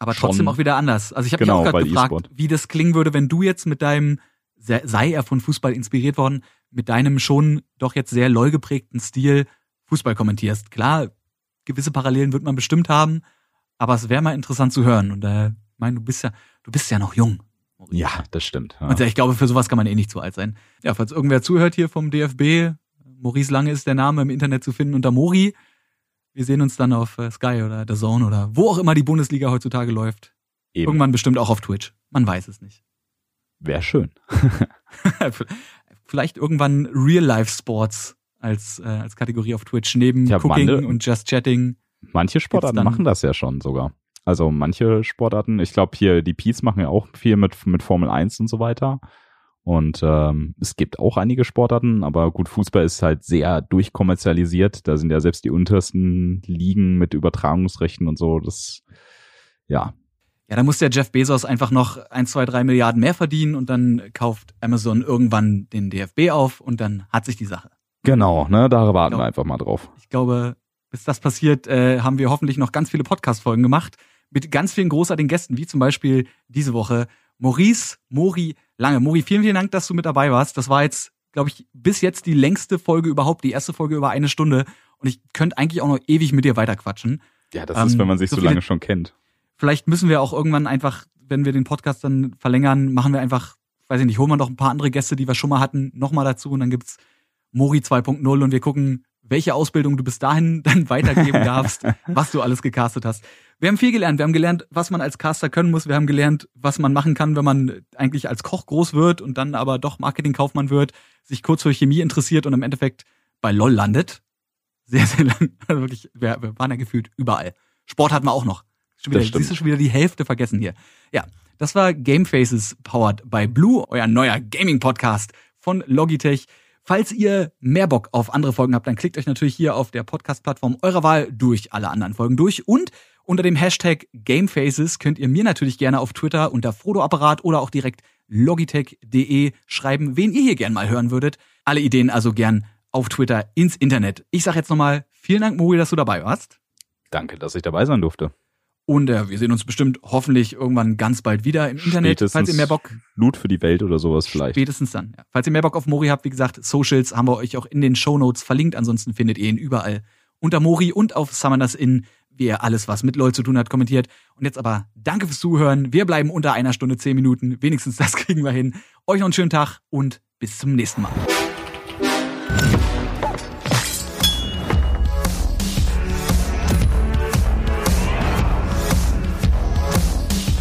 aber trotzdem auch wieder anders. Also ich habe Genau, mich auch gerade gefragt, E-Sport. wie das klingen würde, wenn du jetzt mit deinem, sei er von Fußball inspiriert worden, mit deinem schon doch jetzt sehr LOL geprägten Stil Fußball kommentierst. Klar, gewisse Parallelen wird man bestimmt haben, aber es wäre mal interessant zu hören. Und äh, ich meine, du bist ja, du bist ja noch jung. ja, das stimmt. Ja. Und ja, ich glaube, für sowas kann man eh nicht zu alt sein. Ja, falls irgendwer zuhört hier vom DFB, Maurice Lange ist der Name im Internet zu finden unter Mori. Wir sehen uns dann auf äh, Sky oder The Zone oder wo auch immer die Bundesliga heutzutage läuft. Eben, Irgendwann bestimmt auch auf Twitch. Man weiß es nicht. wäre schön. (laughs) Vielleicht irgendwann Real-Life-Sports als, äh, als Kategorie auf Twitch neben Ja, Cooking Wande- und Just Chatting. Manche Sportarten machen das ja schon sogar. Also manche Sportarten, ich glaube hier die Peets machen ja auch viel mit, mit Formel 1 und so weiter. Und ähm, es gibt auch einige Sportarten, aber gut, Fußball ist halt sehr durchkommerzialisiert. Da sind ja selbst die untersten Ligen mit Übertragungsrechten und so. Das, ja, Ja, da muss der Jeff Bezos einfach noch ein, zwei, drei Milliarden mehr verdienen und dann kauft Amazon irgendwann den DFB auf und dann hat sich die Sache. genau, ne, da warten Genau. wir einfach mal drauf. Ich glaube, bis das passiert, äh, haben wir hoffentlich noch ganz viele Podcast-Folgen gemacht mit ganz vielen großartigen Gästen, wie zum Beispiel diese Woche Maurice Mori Lange. Mori, vielen, vielen Dank, dass du mit dabei warst. Das war jetzt, glaube ich, bis jetzt die längste Folge überhaupt, die erste Folge über eine Stunde. Und ich könnte eigentlich auch noch ewig mit dir weiterquatschen. Ja, das Ähm, ist, wenn man sich so so, lange schon kennt. Vielleicht müssen wir auch irgendwann einfach, wenn wir den Podcast dann verlängern, machen wir einfach, weiß ich nicht, holen wir noch ein paar andere Gäste, die wir schon mal hatten, nochmal dazu und dann gibt's Mori 2.0 und wir gucken, welche Ausbildung du bis dahin (laughs) dann weitergeben darfst, (laughs) was du alles gecastet hast. Wir haben viel gelernt. Wir haben gelernt, was man als Caster können muss. Wir haben gelernt, was man machen kann, wenn man eigentlich als Koch groß wird und dann aber doch Marketingkaufmann wird, sich kurz für Chemie interessiert und im Endeffekt bei LOL landet. Sehr, sehr lang. (laughs) Also wirklich, wir, wir waren ja gefühlt überall. Sport hatten wir auch noch. Schon wieder, siehst du schon wieder die Hälfte vergessen hier. Ja, das war Game Faces powered by Blue, euer neuer Gaming Podcast von Logitech. Falls ihr mehr Bock auf andere Folgen habt, dann klickt euch natürlich hier auf der Podcast-Plattform eurer Wahl durch alle anderen Folgen durch. Und unter dem Hashtag Gamefaces könnt ihr mir natürlich gerne auf Twitter unter Frodo-Apparat oder auch direkt logitech.de schreiben, wen ihr hier gern mal hören würdet. Alle Ideen also gern auf Twitter ins Internet. Ich sag jetzt nochmal vielen Dank, Mori, dass du dabei warst. Danke, dass ich dabei sein durfte. Und äh, wir sehen uns bestimmt hoffentlich irgendwann ganz bald wieder im Internet. Spätestens Falls ihr mehr Bock, Loot für die Welt oder sowas vielleicht. spätestens dann. Ja. Falls ihr mehr Bock auf Mori habt, wie gesagt, Socials haben wir euch auch in den Shownotes verlinkt. Ansonsten findet ihr ihn überall unter Mori und auf Summoners Inn, wie er alles, was mit LOL zu tun hat, kommentiert. Und jetzt aber danke fürs Zuhören. Wir bleiben unter einer Stunde, zehn Minuten. Wenigstens das (laughs) kriegen wir hin. Euch noch einen schönen Tag und bis zum nächsten Mal.